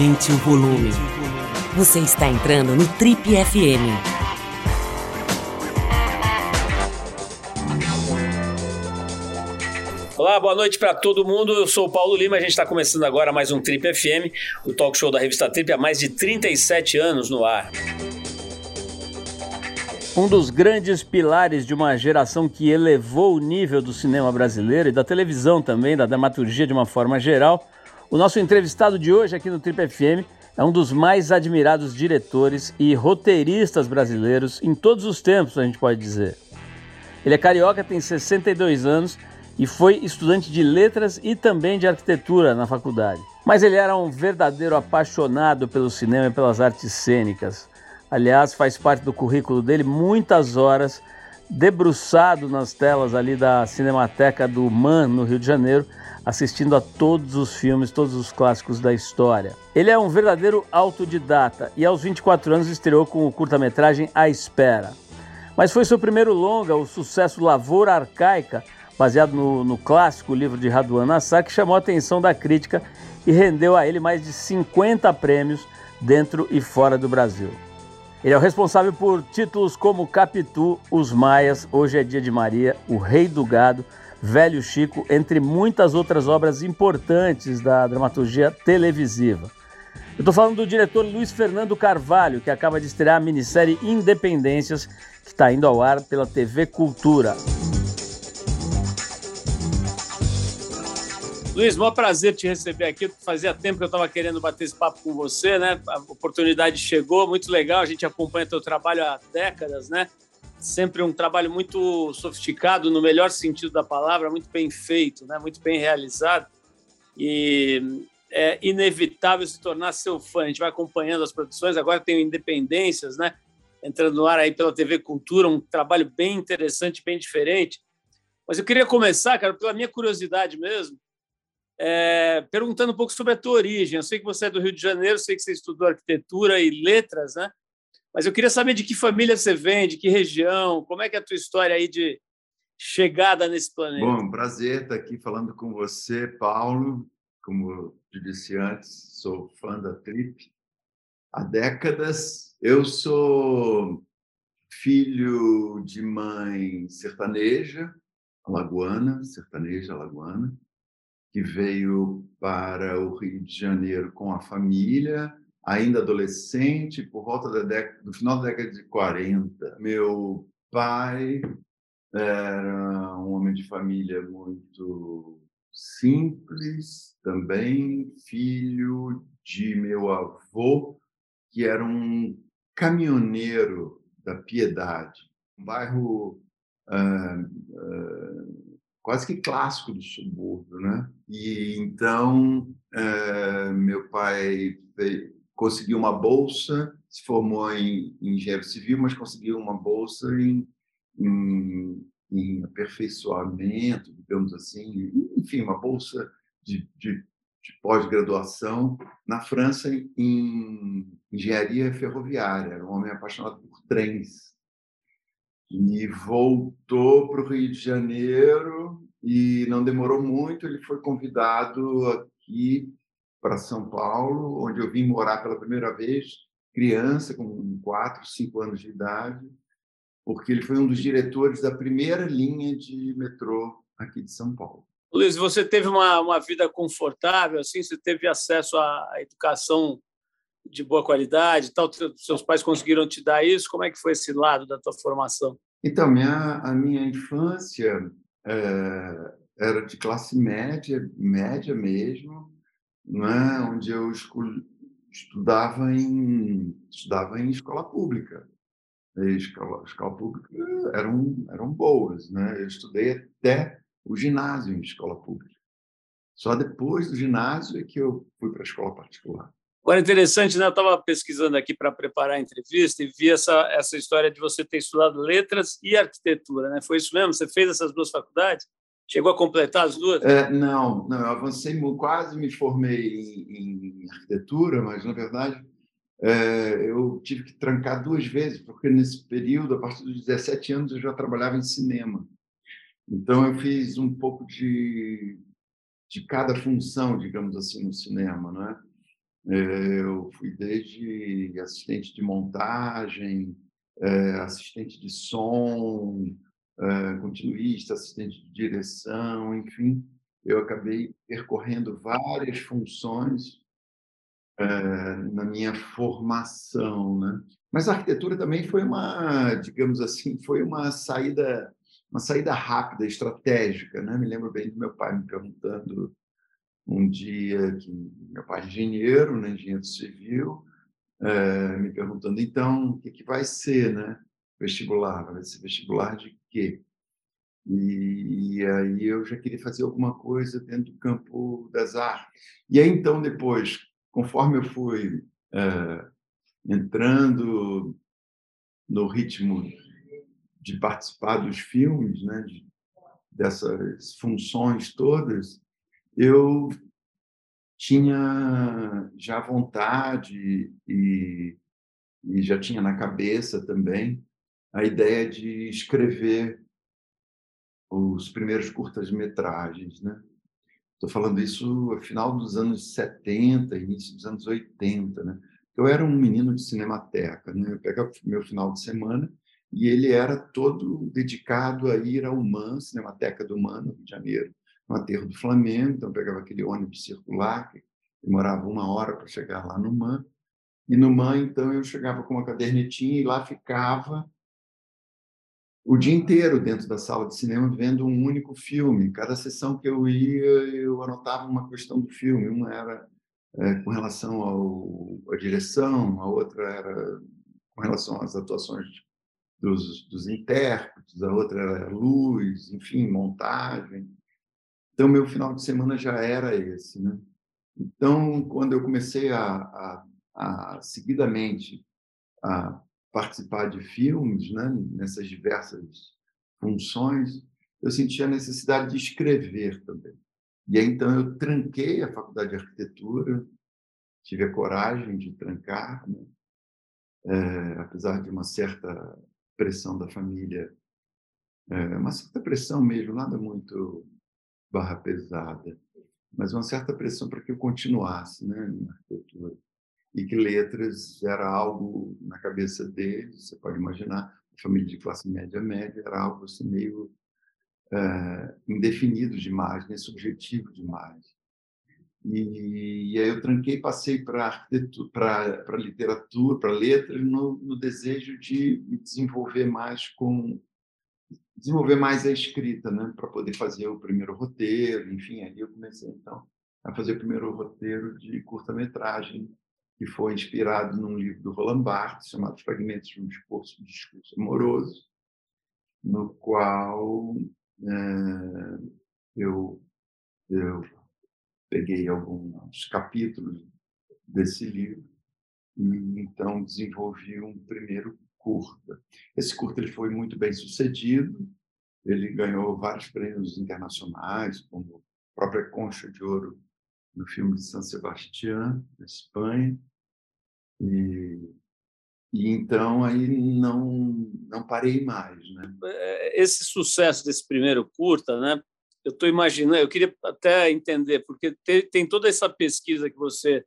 Aumente o volume. Você está entrando no Trip FM. Olá, boa noite para todo mundo. Eu sou o Paulo Lima. A gente está começando agora mais um Trip FM, o talk show da revista Trip há mais de 37 anos no ar. Um dos grandes pilares de uma geração que elevou o nível do cinema brasileiro e da televisão também, da dramaturgia de uma forma geral, o nosso entrevistado de hoje aqui no Trip FM é um dos mais admirados diretores e roteiristas brasileiros em todos os tempos, a gente pode dizer. Ele é carioca, tem 62 anos e foi estudante de letras e também de arquitetura na faculdade. Mas ele era um verdadeiro apaixonado pelo cinema e pelas artes cênicas. Aliás, faz parte do currículo dele muitas horas debruçado nas telas ali da Cinemateca do MAN, no Rio de Janeiro, assistindo a todos os filmes, todos os clássicos da história. Ele é um verdadeiro autodidata e aos 24 anos estreou com o curta-metragem A Espera. Mas foi seu primeiro longa, o sucesso Lavoura Arcaica, baseado no, no clássico livro de Raduan Nassar, que chamou a atenção da crítica e rendeu a ele mais de 50 prêmios dentro e fora do Brasil. Ele é o responsável por títulos como Capitu, Os Maias, Hoje é Dia de Maria, O Rei do Gado, Velho Chico, entre muitas outras obras importantes da dramaturgia televisiva. Eu estou falando do diretor Luiz Fernando Carvalho, que acaba de estrear a minissérie Independências, que está indo ao ar pela TV Cultura. Luiz, maior prazer te receber aqui. Fazia tempo que eu estava querendo bater esse papo com você, né? A oportunidade chegou, muito legal. A gente acompanha teu trabalho há décadas, né? Sempre um trabalho muito sofisticado, no melhor sentido da palavra, muito bem feito, né? Muito bem realizado. E é inevitável se tornar seu fã. A gente vai acompanhando as produções. Agora tem Independências, né? Entrando no ar aí pela TV Cultura, um trabalho bem interessante, bem diferente. Mas eu queria começar, cara, pela minha curiosidade mesmo é, perguntando um pouco sobre a tua origem. Eu sei que você é do Rio de Janeiro, sei que você estudou arquitetura e letras, né? Mas eu queria saber de que família você vem, de que região, como é que é a tua história aí de chegada nesse planeta. Bom, prazer estar aqui falando com você, Paulo. Como eu disse antes, sou fã da Trip há décadas. Eu sou filho de mãe sertaneja, alagoana, sertaneja alagoana que veio para o Rio de Janeiro com a família, ainda adolescente, por volta da década, do final da década de 40. Meu pai era um homem de família muito simples, também filho de meu avô, que era um caminhoneiro da Piedade, um bairro uh, uh, quase que clássico do subúrbio, né? E então é, meu pai veio, conseguiu uma bolsa, se formou em, em engenheiro civil, mas conseguiu uma bolsa em, em, em aperfeiçoamento, digamos assim, enfim, uma bolsa de, de, de pós-graduação na França em engenharia ferroviária. Era um homem apaixonado por trens e voltou para o Rio de Janeiro e não demorou muito, ele foi convidado aqui para São Paulo, onde eu vim morar pela primeira vez, criança, com quatro, cinco anos de idade, porque ele foi um dos diretores da primeira linha de metrô aqui de São Paulo. Luiz, você teve uma, uma vida confortável, assim, você teve acesso à educação de boa qualidade, tal, seus pais conseguiram te dar isso? Como é que foi esse lado da tua formação? Então, minha, a minha infância é, era de classe média, média mesmo, né? onde eu estudava em, estudava em escola pública. E escola, escola pública eram, eram boas. Né? Eu estudei até o ginásio em escola pública. Só depois do ginásio é que eu fui para a escola particular. Agora, interessante, né? eu estava pesquisando aqui para preparar a entrevista e vi essa, essa história de você ter estudado letras e arquitetura. Né? Foi isso mesmo? Você fez essas duas faculdades? Chegou a completar as duas? É, não, não, eu avancei, quase me formei em, em arquitetura, mas, na verdade, é, eu tive que trancar duas vezes, porque nesse período, a partir dos 17 anos, eu já trabalhava em cinema. Então, eu fiz um pouco de, de cada função, digamos assim, no cinema. Não é? É, eu fui desde assistente de montagem, é, assistente de som, é, continuista, assistente de direção, enfim, eu acabei percorrendo várias funções na minha formação, né? Mas a arquitetura também foi uma, digamos assim, foi uma saída, uma saída rápida, estratégica, né? Me lembro bem do meu pai me perguntando um dia que meu pai é engenheiro, né, engenheiro civil, é, me perguntando então o que, que vai ser, né, vestibular, vai ser vestibular de quê? E, e aí eu já queria fazer alguma coisa dentro do campo das artes. E aí então depois, conforme eu fui é, entrando no ritmo de participar dos filmes, né, de, dessas funções todas, eu tinha já vontade e, e já tinha na cabeça também a ideia de escrever os primeiros curtas-metragens, né? Estou falando isso no final dos anos 70, início dos anos 80, né? Eu era um menino de cinemateca, né? Eu pegava meu final de semana e ele era todo dedicado a ir ao MAN, Cinemateca do MAN, no Rio de Janeiro, no aterro do Flamengo, então pegava aquele ônibus circular, que demorava uma hora para chegar lá no MAN, e no MAN, então, eu chegava com uma cadernetinha e lá ficava o dia inteiro dentro da sala de cinema vendo um único filme. Cada sessão que eu ia, eu anotava uma questão do filme. Uma era é, com relação ao, à direção, a outra era com relação às atuações dos, dos intérpretes, a outra era luz, enfim, montagem. Então, meu final de semana já era esse. Né? Então, quando eu comecei a, a, a seguidamente a participar de filmes, né, nessas diversas funções, eu senti a necessidade de escrever também. E aí, então eu tranquei a faculdade de arquitetura, tive a coragem de trancar, né? é, apesar de uma certa pressão da família, é, uma certa pressão mesmo, nada muito barra pesada, mas uma certa pressão para que eu continuasse né, na arquitetura. E que letras era algo na cabeça deles, você pode imaginar, a família de classe média média era algo assim meio é, indefinido demais, né, subjetivo demais. E, e, aí eu tranquei passei para para literatura, para letras, no, no desejo de me desenvolver mais com desenvolver mais a escrita, né, para poder fazer o primeiro roteiro, enfim, aí eu comecei então a fazer o primeiro roteiro de curta-metragem, que foi inspirado num livro do Roland Barthes chamado Fragmentos de um discurso, discurso amoroso, no qual é, eu, eu peguei alguns capítulos desse livro e então desenvolvi um primeiro curta. Esse curta ele foi muito bem sucedido, ele ganhou vários prêmios internacionais, como a própria Concha de Ouro no filme de San Sebastián, na Espanha. E, e então aí não não parei mais, né? É, esse sucesso desse primeiro curta, né? Eu estou imaginando, eu queria até entender, porque tem, toda essa pesquisa que você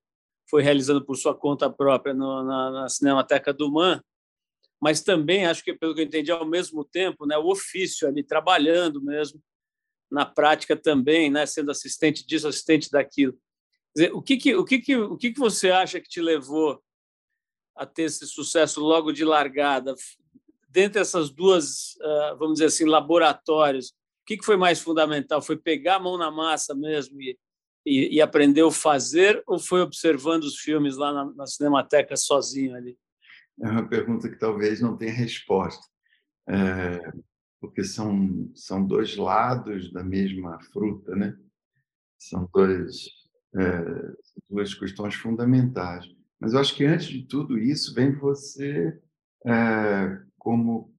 foi realizando por sua conta própria no, na, na Cinemateca do Man, mas também acho que pelo que eu entendi ao mesmo tempo, né, o ofício ali trabalhando mesmo na prática também, né, sendo assistente disso, assistente daquilo. Dizer, o que que o que que o que que você acha que te levou a ter esse sucesso logo de largada? Dentre essas duas, ah, vamos dizer assim, laboratórios, o que que foi mais fundamental? Foi pegar a mão na massa mesmo e, e, e aprender a fazer ou foi observando os filmes lá na, na Cinemateca sozinho ali? É uma pergunta que talvez não tenha resposta, é, porque são, são dois lados da mesma fruta, né? São dois, é, duas questões fundamentais. Mas eu acho que antes de tudo isso vem você é, como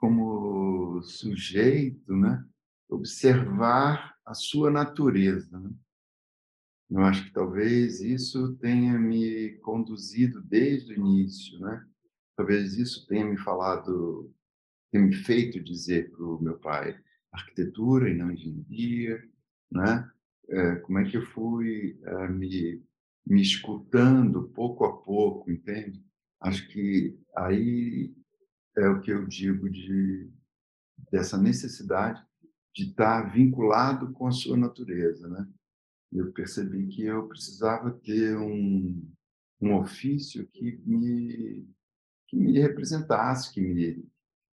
como sujeito, né? Observar a sua natureza. Né? Eu acho que talvez isso tenha me conduzido desde o início, né? Talvez isso tenha me falado, tenha me feito dizer para o meu pai arquitetura e não engenharia, né? É, como é que eu fui é, me me escutando pouco a pouco, entende? Acho que aí é o que eu digo de dessa necessidade de estar vinculado com a sua natureza, né? Eu percebi que eu precisava ter um, um ofício que me que me representasse, que me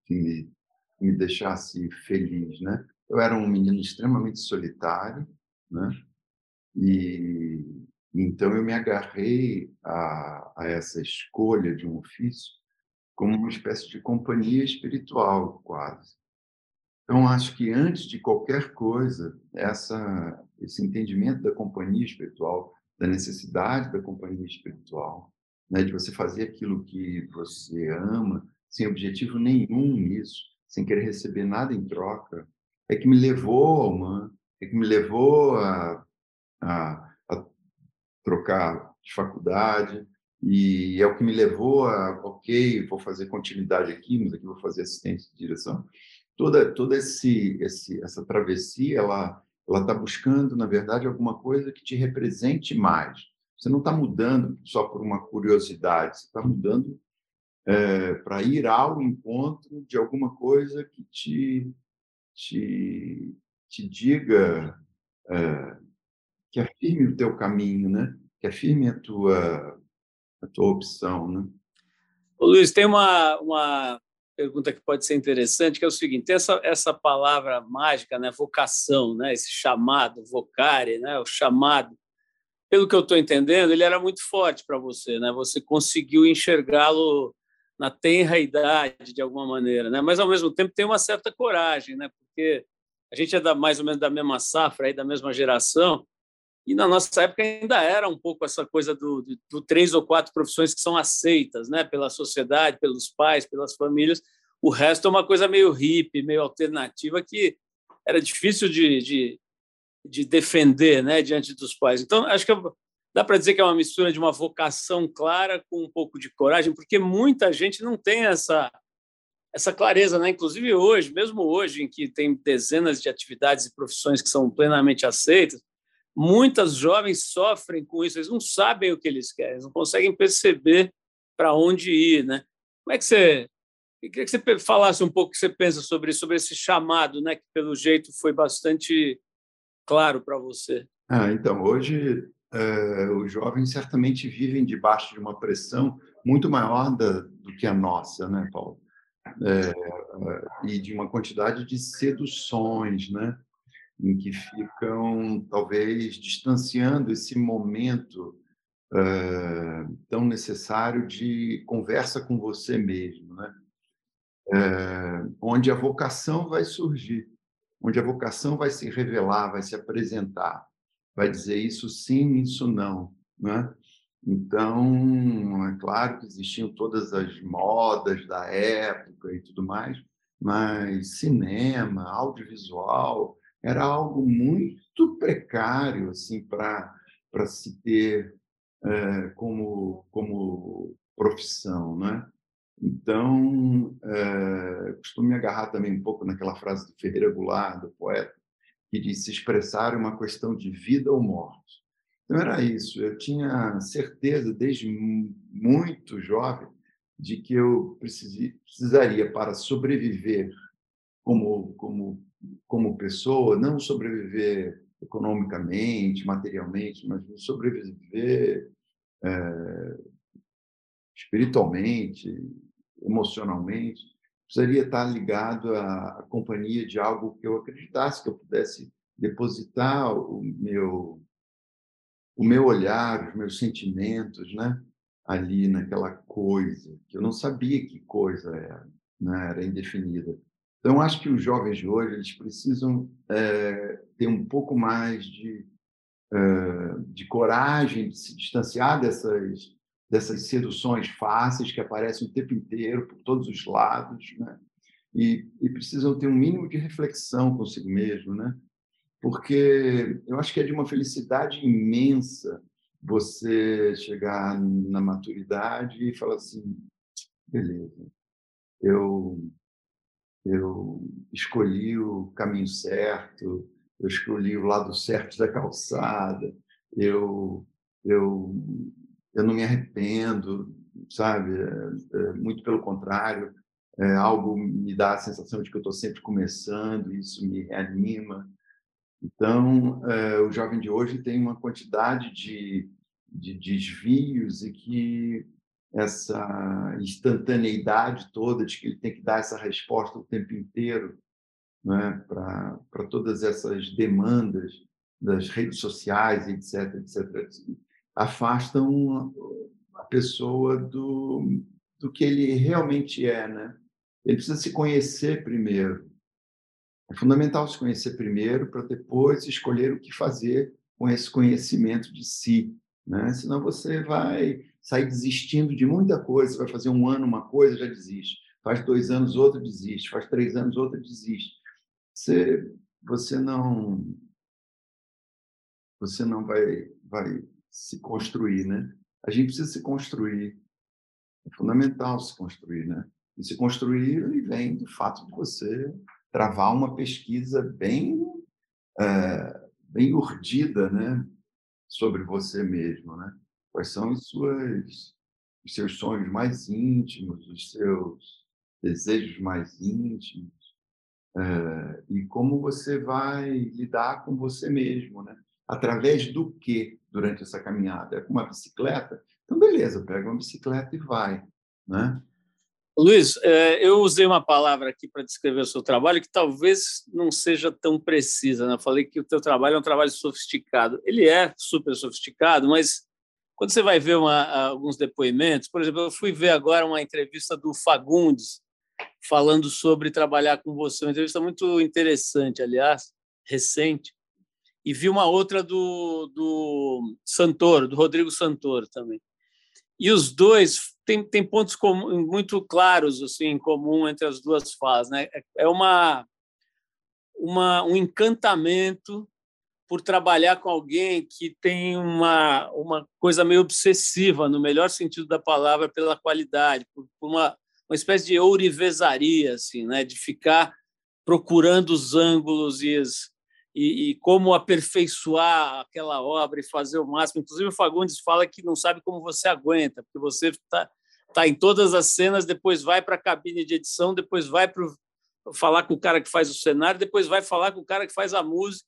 que me, me deixasse feliz, né? Eu era um menino extremamente solitário, né? E então eu me agarrei a, a essa escolha de um ofício como uma espécie de companhia espiritual, quase. Então, acho que antes de qualquer coisa, essa, esse entendimento da companhia espiritual, da necessidade da companhia espiritual, né, de você fazer aquilo que você ama, sem objetivo nenhum nisso, sem querer receber nada em troca, é que me levou ao man, é que me levou a, a, a trocar de faculdade, e é o que me levou a, ok, vou fazer continuidade aqui, mas aqui vou fazer assistência de direção. Toda, toda esse, esse, essa travessia, ela ela está buscando, na verdade, alguma coisa que te represente mais. Você não está mudando só por uma curiosidade, você está mudando é, para ir ao encontro de alguma coisa que te, te, te diga, é, que afirme o teu caminho, né? que afirme a tua, a tua opção. Né? Ô, Luiz, tem uma, uma pergunta que pode ser interessante, que é o seguinte: essa, essa palavra mágica, né, vocação, né, esse chamado, vocare, né, o chamado, pelo que eu estou entendendo, ele era muito forte para você, né? Você conseguiu enxergá-lo na tenra idade, de alguma maneira, né? Mas ao mesmo tempo tem uma certa coragem, né? Porque a gente é da, mais ou menos da mesma safra, aí, da mesma geração, e na nossa época ainda era um pouco essa coisa do, do, do, três ou quatro profissões que são aceitas né, pela sociedade, pelos pais, pelas famílias. O resto é uma coisa meio hippie, meio alternativa, que era difícil de, de, de defender né, diante dos pais. Então, acho que dá para dizer que é uma mistura de uma vocação clara com um pouco de coragem, porque muita gente não tem essa, essa clareza, né? Inclusive hoje, mesmo hoje, em que tem dezenas de atividades e profissões que são plenamente aceitas, Muitas jovens sofrem com isso, eles não sabem o que eles querem, não conseguem perceber para onde ir, né? Como é que você eu queria que você falasse um pouco o que você pensa sobre sobre esse chamado, né, que pelo jeito foi bastante claro para você. Ah, então, hoje é, os jovens certamente vivem debaixo de uma pressão muito maior da, do que a nossa, né, Paulo? É, e de uma quantidade de seduções, né? Em que ficam, talvez, distanciando esse momento uh, tão necessário de conversa com você mesmo, né? Uh, onde a vocação vai surgir, onde a vocação vai se revelar, vai se apresentar, vai dizer isso sim, isso não, né? Então, é claro que existiam todas as modas da época e tudo mais, mas cinema, audiovisual, era algo muito precário assim para para se ter é, como como profissão, né? Então, é, costumo me agarrar também um pouco naquela frase do Ferreira Goulart, do poeta, que diz se expressar é uma questão de vida ou morte. Então era isso. Eu tinha certeza desde muito jovem de que eu precisaria para sobreviver como como como pessoa, não sobreviver economicamente, materialmente, mas sobreviver é, espiritualmente, emocionalmente, precisaria estar ligado à, à, companhia de algo que eu acreditasse que eu pudesse depositar o meu o meu olhar, os meus sentimentos, né, ali naquela coisa que eu não sabia que coisa era, né, era indefinida. Então, acho que os jovens de hoje eles precisam é, ter um pouco mais de, é, de coragem de se distanciar dessas, dessas seduções fáceis que aparecem o tempo inteiro, por todos os lados, né? e, e precisam ter um mínimo de reflexão consigo mesmo, né? porque eu acho que é de uma felicidade imensa você chegar na maturidade e falar assim, beleza, eu eu escolhi o caminho certo, eu escolhi o lado certo da calçada, eu eu, eu não me arrependo, sabe? É, é, muito pelo contrário, é, algo me dá a sensação de que eu estou sempre começando, isso me reanima. Então, é, o jovem de hoje tem uma quantidade de, de desvios e que essa instantaneidade toda de que ele tem que dar essa resposta o tempo inteiro né, para todas essas demandas das redes sociais, etc., etc., afastam a pessoa do, do que ele realmente é, né? Ele precisa se conhecer primeiro. É fundamental se conhecer primeiro para depois escolher o que fazer com esse conhecimento de si, né? Senão você vai sair desistindo de muita coisa. Você vai fazer um ano uma coisa, já desiste. Faz dois anos, outra desiste. Faz três anos, outra desiste. Você, você não você não vai, vai se construir, né? A gente precisa se construir. É fundamental se construir, né? E se construir ele vem do fato de você travar uma pesquisa bem é, bem urdida, né? Sobre você mesmo, né? Quais são as suas, os seus sonhos mais íntimos, os seus desejos mais íntimos, é, e como você vai lidar com você mesmo, né? Através do que durante essa caminhada? É com uma bicicleta? Então, beleza, pega uma bicicleta e vai, né? Luiz, é, eu usei uma palavra aqui para descrever o seu trabalho que talvez não seja tão precisa. Né? Eu falei que o teu trabalho é um trabalho sofisticado. Ele é super sofisticado, mas quando você vai ver uma, alguns depoimentos, por exemplo, eu fui ver agora uma entrevista do Fagundes falando sobre trabalhar com você, uma entrevista muito interessante, aliás, recente, e vi uma outra do, do Santoro, do Rodrigo Santoro também. E os dois têm, têm pontos muito claros assim, em comum entre as duas falas. Né? É, é uma, uma, um encantamento por trabalhar com alguém que tem uma, uma coisa meio obsessiva, no melhor sentido da palavra, pela qualidade, por, por uma, uma espécie de ourivesaria, assim, né? de ficar procurando os ângulos e, as, e, e, como aperfeiçoar aquela obra e fazer o máximo. Inclusive, o Fagundes fala que não sabe como você aguenta, porque você está tá em todas as cenas, depois vai para a cabine de edição, depois vai para falar com o cara que faz o cenário, depois vai falar com o cara que faz a música.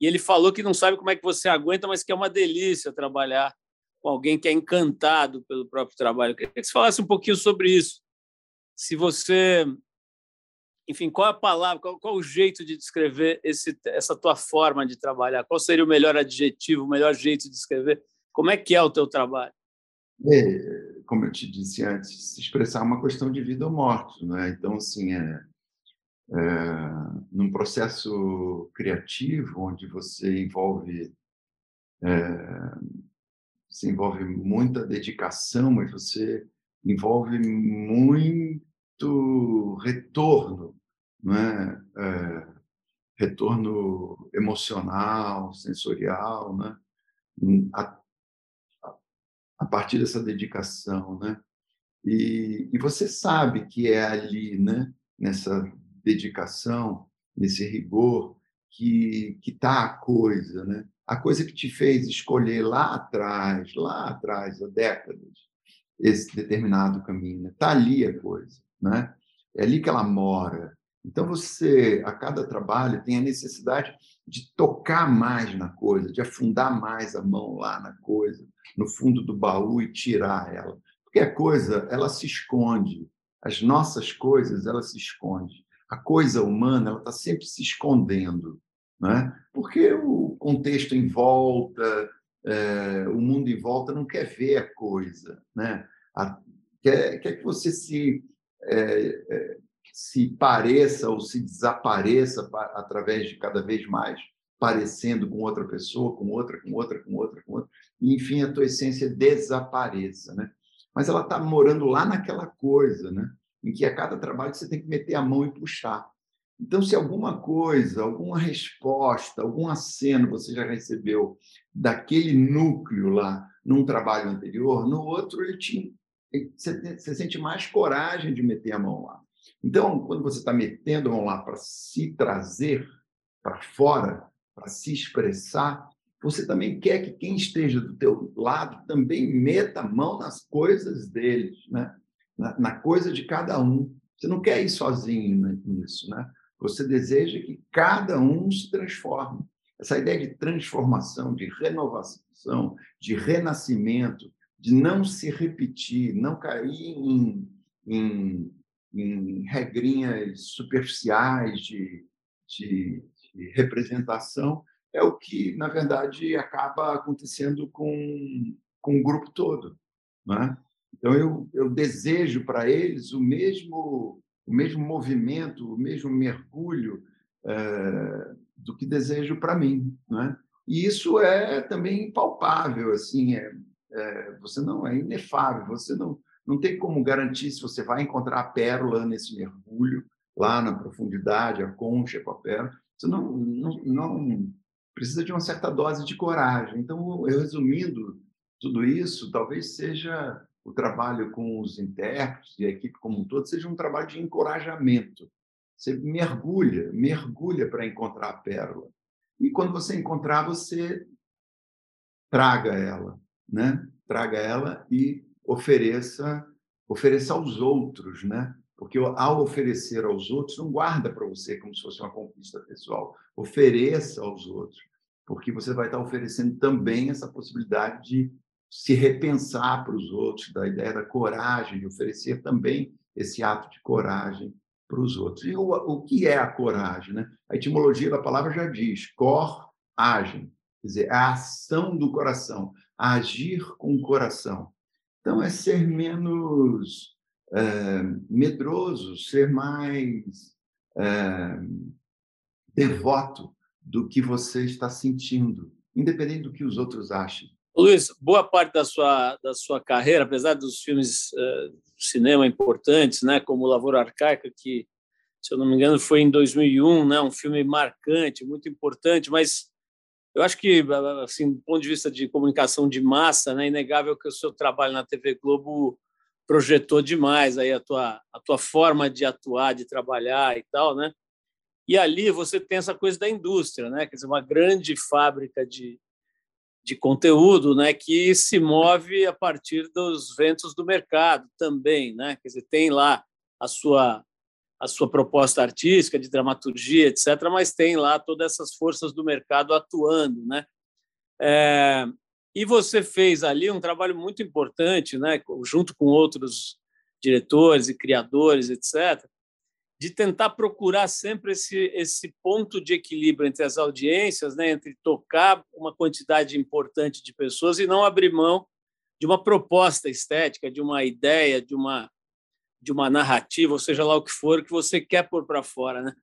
E ele falou que não sabe como é que você aguenta, mas que é uma delícia trabalhar com alguém que é encantado pelo próprio trabalho. Eu queria que você falasse um pouquinho sobre isso. Se você, enfim, qual é a palavra, qual, qual o jeito de descrever esse, essa tua forma de trabalhar? Qual seria o melhor adjetivo, o melhor jeito de descrever? Como é que é o teu trabalho? É, como eu te disse antes, se expressar uma questão de vida ou morte, né? Então, assim, é, é num processo criativo onde você envolve é, você envolve muita dedicação, mas você envolve muito retorno, não é? é retorno emocional, sensorial, né? A, a, partir dessa dedicação, né? E, e você sabe que é ali, né? Nessa dedicação, nesse rigor, que que está a coisa, né? a coisa que te fez escolher lá atrás, lá atrás, há décadas, esse determinado caminho. Está ali a coisa, né? É ali que ela mora. Então você, a cada trabalho, tem a necessidade de tocar mais na coisa, de afundar mais a mão lá na coisa, no fundo do baú e tirar ela. Porque a coisa, ela se esconde. As nossas coisas, ela se esconde. A coisa humana, está sempre se escondendo né? porque o contexto em volta, é, o mundo em volta não quer ver a coisa, né? A, quer, quer que você se, é, é, se pareça ou se desapareça através de cada vez mais parecendo com outra pessoa, com outra, com outra, com outra, com outra, e enfim a tua essência desapareça, né? Mas ela está morando lá naquela coisa, né? Em que a cada trabalho você tem que meter a mão e puxar. Então, se alguma coisa, alguma resposta, algum aceno você já recebeu daquele núcleo lá num trabalho anterior, no outro ele te, você, você sente mais coragem de meter a mão lá. Então, quando você está metendo a mão lá para se trazer para fora, para se expressar, você também quer que quem esteja do teu lado também meta a mão nas coisas deles, né? Na, na coisa de cada um. Você não quer ir sozinho nisso, né? Você deseja que cada um se transforme. Essa ideia de transformação, de renovação, de renascimento, de não se repetir, não cair em, em, em regrinhas superficiais de, de, de, representação, é o que, na verdade, acaba acontecendo com, com o grupo todo. Né? Então, eu, eu desejo para eles o mesmo, o mesmo movimento, o mesmo mergulho é, do que desejo para mim. Né? E isso é também palpável, assim, é, é, você não é inefável, você não, não tem como garantir se você vai encontrar a pérola nesse mergulho, lá na profundidade, a concha com a pérola. Você não, não, não precisa de uma certa dose de coragem. Então, eu resumindo tudo isso, talvez seja o trabalho com os intérpretes e a equipe como um todo seja um trabalho de encorajamento. Você mergulha, mergulha para encontrar a pérola. E quando você encontrar, você traga ela, né? Traga ela e ofereça, ofereça aos outros, né? Porque ao oferecer aos outros, não guarda para você como se fosse uma conquista pessoal. Ofereça aos outros, porque você vai estar oferecendo também essa possibilidade de se repensar para os outros, da ideia da coragem, de oferecer também esse ato de coragem para os outros. E o, o que é a coragem? Né? A etimologia da palavra já diz, cor, agem, quer dizer, a ação do coração, agir com o coração. Então, é ser menos é, medroso, ser mais é, devoto do que você está sentindo, independente do que os outros achem. Luiz, boa parte da sua, da sua carreira, apesar dos filmes uh, cinema importantes, né, como Lavoura Arcaica, que, se eu não me engano, foi em 2001, né, um filme marcante, muito importante, mas eu acho que, assim, do ponto de vista de comunicação de massa, né, é inegável que o seu trabalho na TV Globo projetou demais aí a tua, a tua forma de atuar, de trabalhar e tal, né? E ali você tem essa coisa da indústria, né? Quer dizer, uma grande fábrica de, de conteúdo, né, que se move a partir dos ventos do mercado também, né? Quer dizer, tem lá a sua a sua proposta artística de dramaturgia, etc, mas tem lá todas essas forças do mercado atuando, né? É, e você fez ali um trabalho muito importante, né, junto com outros diretores e criadores, etc, de tentar procurar sempre esse, esse ponto de equilíbrio entre as audiências, né, entre tocar uma quantidade importante de pessoas e não abrir mão de uma proposta estética, de uma ideia, de uma de uma narrativa, ou seja lá o que for que você quer pôr para fora, né?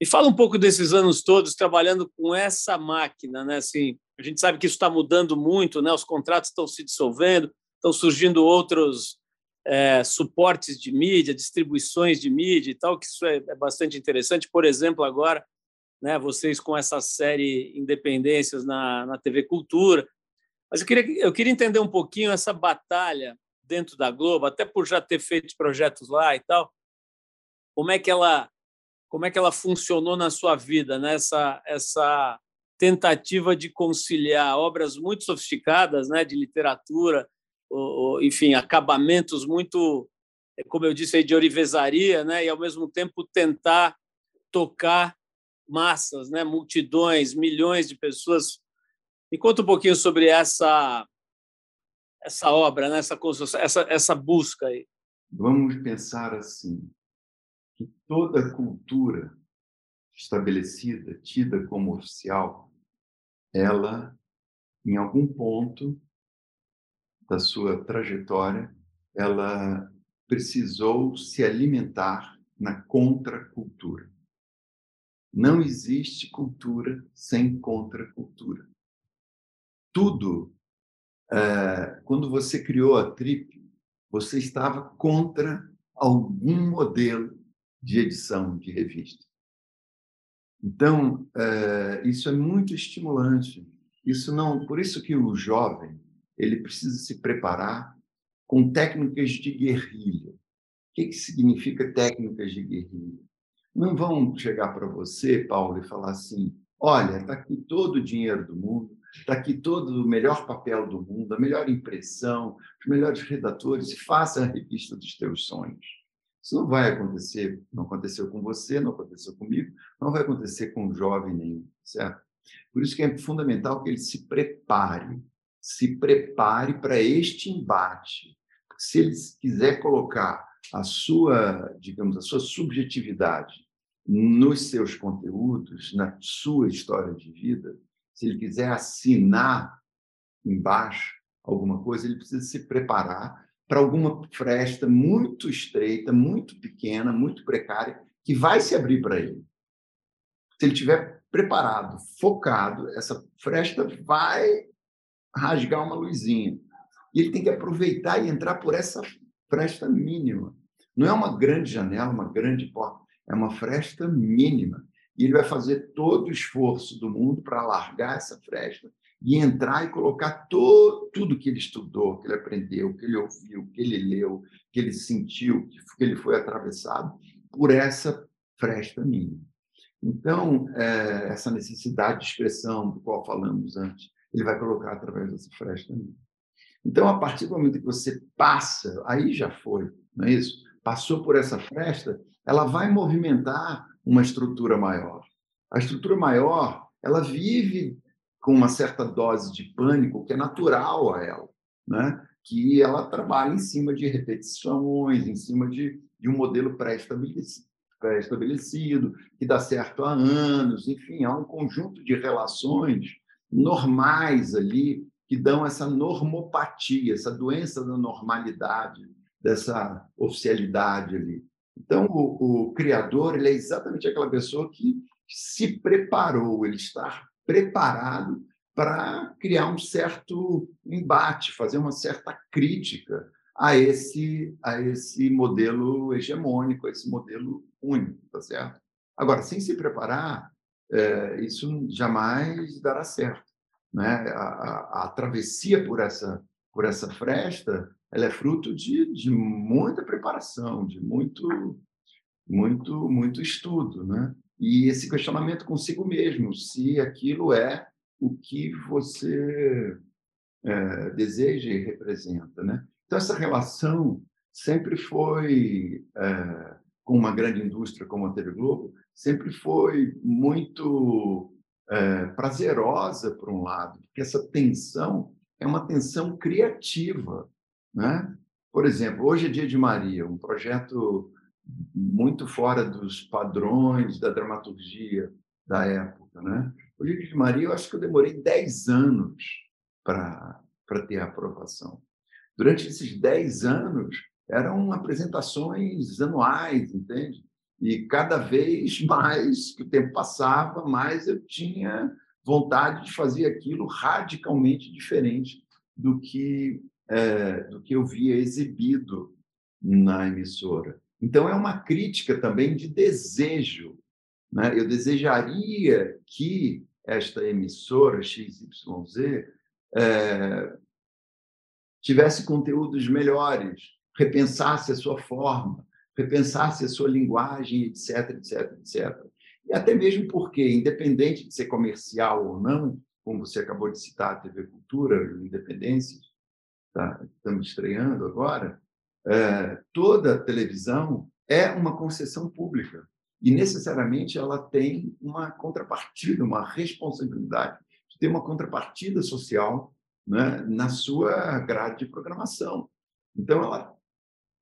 E fala um pouco desses anos todos trabalhando com essa máquina, né? Assim, a gente sabe que isso está mudando muito, né? Os contratos estão se dissolvendo, estão surgindo outros é, suportes de mídia, distribuições de mídia e tal, que isso é, é bastante interessante. Por exemplo, agora, né, vocês com essa série Independências na, na TV Cultura. Mas eu queria, eu queria entender um pouquinho essa batalha dentro da Globo, até por já ter feito projetos lá e tal. Como é que ela, como é que ela funcionou na sua vida, né? essa, essa tentativa de conciliar obras muito sofisticadas, né, de literatura, enfim, acabamentos muito, é, como eu disse, de orivesaria, né? e, ao mesmo tempo, tentar tocar massas, né? multidões, milhões de pessoas. Me conta um pouquinho sobre essa essa obra, né? essa, essa, essa busca aí. Vamos pensar assim, que toda cultura estabelecida, tida como oficial, ela, em algum ponto, da sua trajetória, ela precisou se alimentar na contracultura. Não existe cultura sem contracultura. Tudo, é, quando você criou a Trip, você estava contra algum modelo de edição de revista. Então, é, isso é muito estimulante. Isso não, por isso que o jovem ele precisa se preparar com técnicas de guerrilha. O que, que significa técnicas de guerrilha? Não vão chegar para você, Paulo, e falar assim: olha, está aqui todo o dinheiro do mundo, está aqui todo o melhor papel do mundo, a melhor impressão, os melhores redatores, faça a revista dos teus sonhos. Isso não vai acontecer, não aconteceu com você, não aconteceu comigo, não vai acontecer com um jovem nenhum, certo? Por isso que é fundamental que ele se prepare, se prepare para este embate. Se ele quiser colocar a sua, digamos, a sua subjetividade nos seus conteúdos, na sua história de vida, se ele quiser assinar embaixo alguma coisa, ele precisa se preparar para alguma fresta muito estreita, muito pequena, muito precária, que vai se abrir para ele. Se ele estiver preparado, focado, essa fresta vai rasgar uma luzinha. E ele tem que aproveitar e entrar por essa fresta mínima. Não é uma grande janela, uma grande porta, é uma fresta mínima. E ele vai fazer todo o esforço do mundo para alargar essa fresta e entrar e colocar todo, tudo que ele estudou, que ele aprendeu, que ele ouviu, que ele leu, que ele sentiu, que ele foi atravessado por essa fresta mínima. Então, é, essa necessidade de expressão do qual falamos antes, ele vai colocar através dessa fresta mínima. Então, a partir do momento que você passa, aí já foi, não é isso? Passou por essa fresta, ela vai movimentar uma estrutura maior. A estrutura maior, ela vive com uma certa dose de pânico que é natural a ela, né? que ela trabalha em cima de repetições, em cima de, de um modelo pré-estabelecido, pré-estabelecido, que dá certo há anos, enfim, há um conjunto de relações normais ali que dão essa normopatia, essa doença da normalidade, dessa oficialidade ali. Então, o, o criador ele é exatamente aquela pessoa que se preparou, ele está preparado para criar um certo embate, fazer uma certa crítica a esse a esse modelo hegemônico, a esse modelo único, tá certo? Agora, sem se preparar, é, isso jamais dará certo, né? A, a, a, travessia por essa por essa fresta, ela é fruto de, de muita preparação, de muito muito muito estudo, né? e esse questionamento consigo mesmo, se aquilo é o que você é, deseja e representa. Né? Então, essa relação sempre foi, é, com uma grande indústria como a TV Globo, sempre foi muito é, prazerosa, por um lado, porque essa tensão é uma tensão criativa. Né? Por exemplo, hoje é Dia de Maria, um projeto muito fora dos padrões da dramaturgia da época. Né? O livro de Maria, eu acho que eu demorei 10 anos para ter a aprovação. Durante esses 10 anos, eram apresentações anuais, entende? E cada vez mais que o tempo passava, mais eu tinha vontade de fazer aquilo radicalmente diferente do que é, do que eu via exibido na emissora. Então, é uma crítica também de desejo. Né? Eu desejaria que esta emissora XYZ é, tivesse conteúdos melhores, repensasse a sua forma, repensasse a sua linguagem, etc, etc, etc. E até mesmo porque, independente de ser comercial ou não, como você acabou de citar a TV Cultura, Independência, tá? estamos estreando agora, é, toda televisão é uma concessão pública e necessariamente ela tem uma contrapartida, uma responsabilidade de ter uma contrapartida social né, na sua grade de programação. Então, ela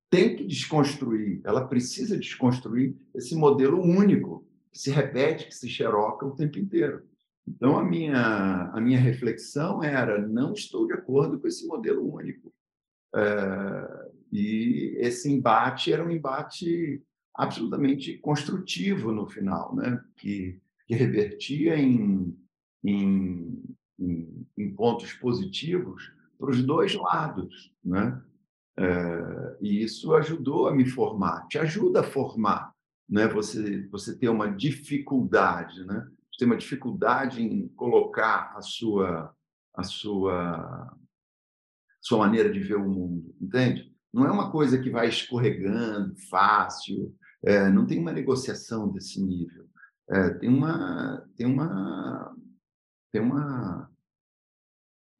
tem que desconstruir, ela precisa desconstruir esse modelo único que se repete, que se xeroca o tempo inteiro. Então, a minha, a minha reflexão era: não estou de acordo com esse modelo único. É, e esse embate era um embate absolutamente construtivo no final, né? que, que revertia em, em, em, em pontos positivos para os dois lados. Né? É, e isso ajudou a me formar, te ajuda a formar. Né? Você, você ter uma dificuldade, né? você tem uma dificuldade em colocar a sua, a sua, sua maneira de ver o mundo, entende? Não é uma coisa que vai escorregando, fácil, é, não tem uma negociação desse nível. É, tem uma tem uma tem uma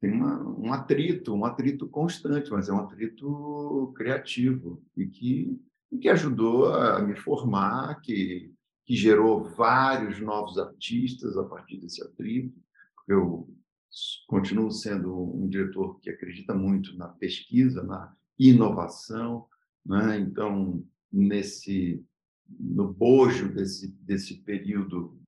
tem uma, um atrito, um atrito constante, mas é um atrito criativo e que, e que ajudou a me formar, que, que gerou vários novos artistas a partir desse atrito. Eu continuo sendo um diretor que acredita muito na pesquisa, na inovação, né? então nesse no bojo desse desse período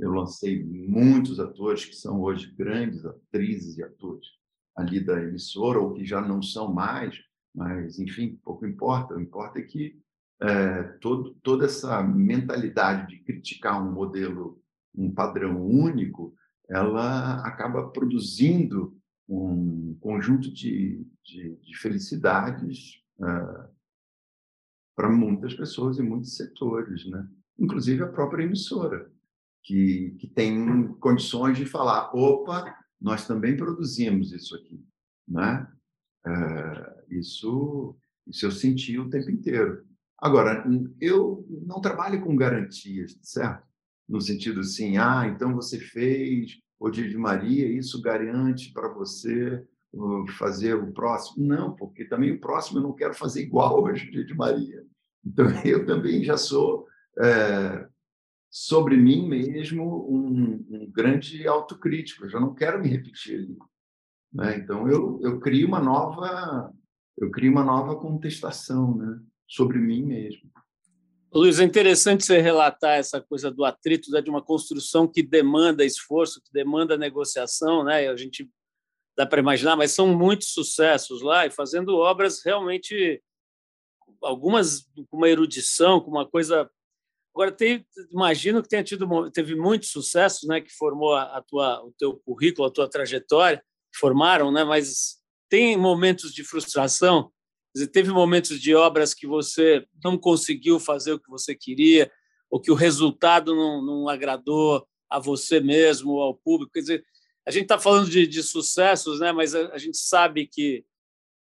eu lancei muitos atores que são hoje grandes atrizes e atores ali da emissora, ou que já não são mais, mas, enfim, pouco importa. O importa é que é, todo, toda essa mentalidade de criticar um modelo, um padrão único, ela acaba produzindo um conjunto de, de, de felicidades é, para muitas pessoas e muitos setores, né? inclusive a própria emissora que, que tem condições de falar: opa, nós também produzimos isso aqui. Né? É, isso, isso eu senti o tempo inteiro. Agora, eu não trabalho com garantias, certo? No sentido assim, ah, então você fez o dia de Maria, isso garante para você fazer o próximo. Não, porque também o próximo eu não quero fazer igual ao dia de Maria. Então, eu também já sou é, sobre mim mesmo um, um grande autocrítico. Eu já não quero me repetir ali. Né? Então eu, eu crio uma nova eu crio uma nova contestação, né? Sobre mim mesmo. Luiz, é interessante você relatar essa coisa do atrito né? de uma construção que demanda esforço, que demanda negociação, né? A gente dá para imaginar, mas são muitos sucessos lá e fazendo obras realmente algumas com uma erudição, com uma coisa Agora, tem, imagino que tenha tido, teve muito sucesso, né, que formou a, tua, o teu currículo, a tua trajetória, formaram, né, mas tem momentos de frustração, dizer, teve momentos de obras que você não conseguiu fazer o que você queria, ou que o resultado não, não agradou a você mesmo, ao público. Quer dizer, a gente está falando de, de, sucessos, né, mas a, a gente sabe que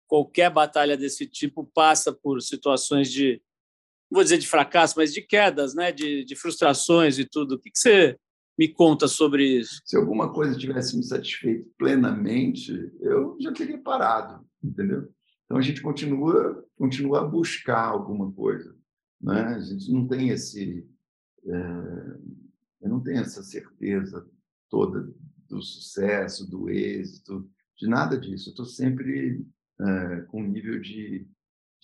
qualquer batalha desse tipo passa por situações de vou dizer de fracasso, mas de quedas, né? de, de frustrações e tudo. O que, que você me conta sobre isso? Se alguma coisa tivesse me satisfeito plenamente, eu já teria parado, entendeu? Então a gente continua, continua a buscar alguma coisa, né? A gente não tem esse, é, eu não tenho essa certeza toda do sucesso, do êxito, de nada disso. Eu estou sempre é, com um nível de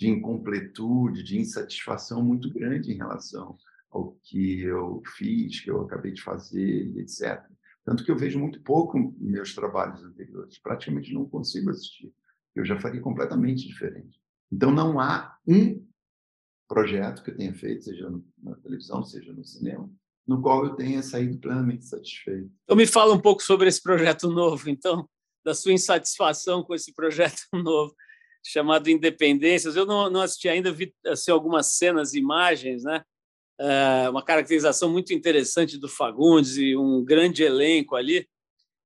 de incompletude, de insatisfação muito grande em relação ao que eu fiz, que eu acabei de fazer, etc. Tanto que eu vejo muito pouco meus trabalhos anteriores, praticamente não consigo assistir. Eu já faria completamente diferente. Então, não há um projeto que eu tenha feito, seja na televisão, seja no cinema, no qual eu tenha saído plenamente satisfeito. Então, me fala um pouco sobre esse projeto novo, então, da sua insatisfação com esse projeto novo chamado Independências. Eu não, não assisti ainda, vi assim, algumas cenas, imagens, né? É, uma caracterização muito interessante do Fagundes e um grande elenco ali.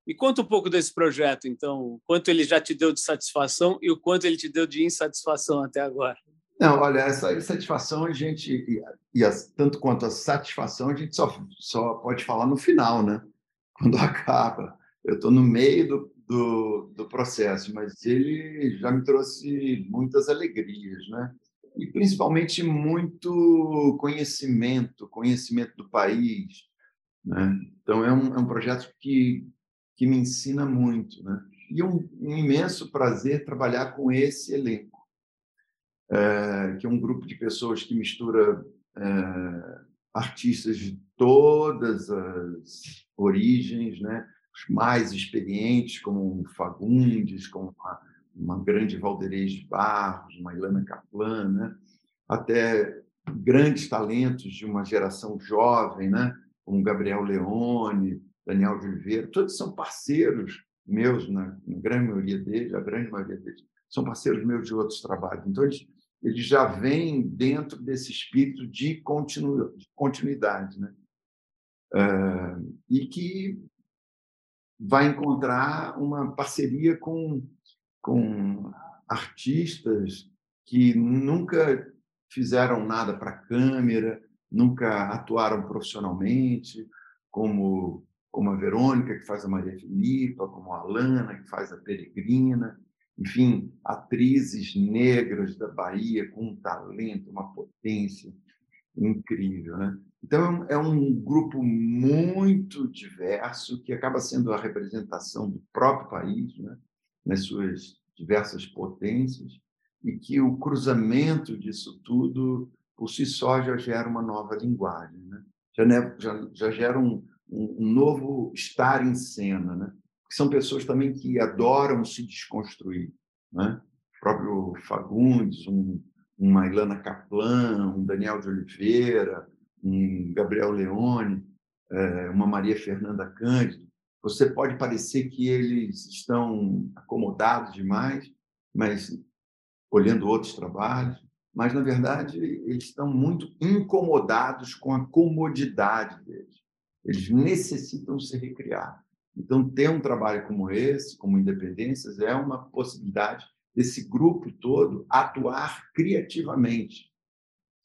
Me conta um pouco desse projeto, então, quanto ele já te deu de satisfação e o quanto ele te deu de insatisfação até agora. Não, olha, essa insatisfação a gente, e, e tanto quanto a satisfação, a gente só, só pode falar no final, né? Quando acaba. Eu estou no meio do, do, do processo, mas ele já me trouxe muitas alegrias, né? E principalmente muito conhecimento, conhecimento do país, né? Então é um, é um projeto que que me ensina muito, né? E um, um imenso prazer trabalhar com esse elenco, é, que é um grupo de pessoas que mistura é, artistas de todas as origens, né? Os mais experientes, como Fagundes, como uma, uma grande Valderez de Barros, uma Ilana Kaplan, né? até grandes talentos de uma geração jovem, né? como Gabriel Leone, Daniel de Oliveira, todos são parceiros meus, na, grande maioria deles, a grande maioria deles, são parceiros meus de outros trabalhos. Então, eles, eles já vêm dentro desse espírito de, de continuidade. Né? Uh, e que vai encontrar uma parceria com, com artistas que nunca fizeram nada para a câmera, nunca atuaram profissionalmente, como como a Verônica, que faz a Maria Filipa, como a Alana, que faz a Peregrina, enfim, atrizes negras da Bahia com um talento, uma potência incrível. Né? Então, é um grupo muito diverso que acaba sendo a representação do próprio país, né? nas suas diversas potências, e que o cruzamento disso tudo, por si só, já gera uma nova linguagem. Né? Já, já, já gera um, um, um novo estar em cena. Né? Que são pessoas também que adoram se desconstruir. Né? O próprio Fagundes, um, uma Ilana Kaplan, um Daniel de Oliveira, um Gabriel Leone, é, uma Maria Fernanda Cândido. Você pode parecer que eles estão acomodados demais, mas olhando outros trabalhos, mas na verdade eles estão muito incomodados com a comodidade deles. Eles necessitam se recriar. Então, ter um trabalho como esse, como Independências, é uma possibilidade desse grupo todo atuar criativamente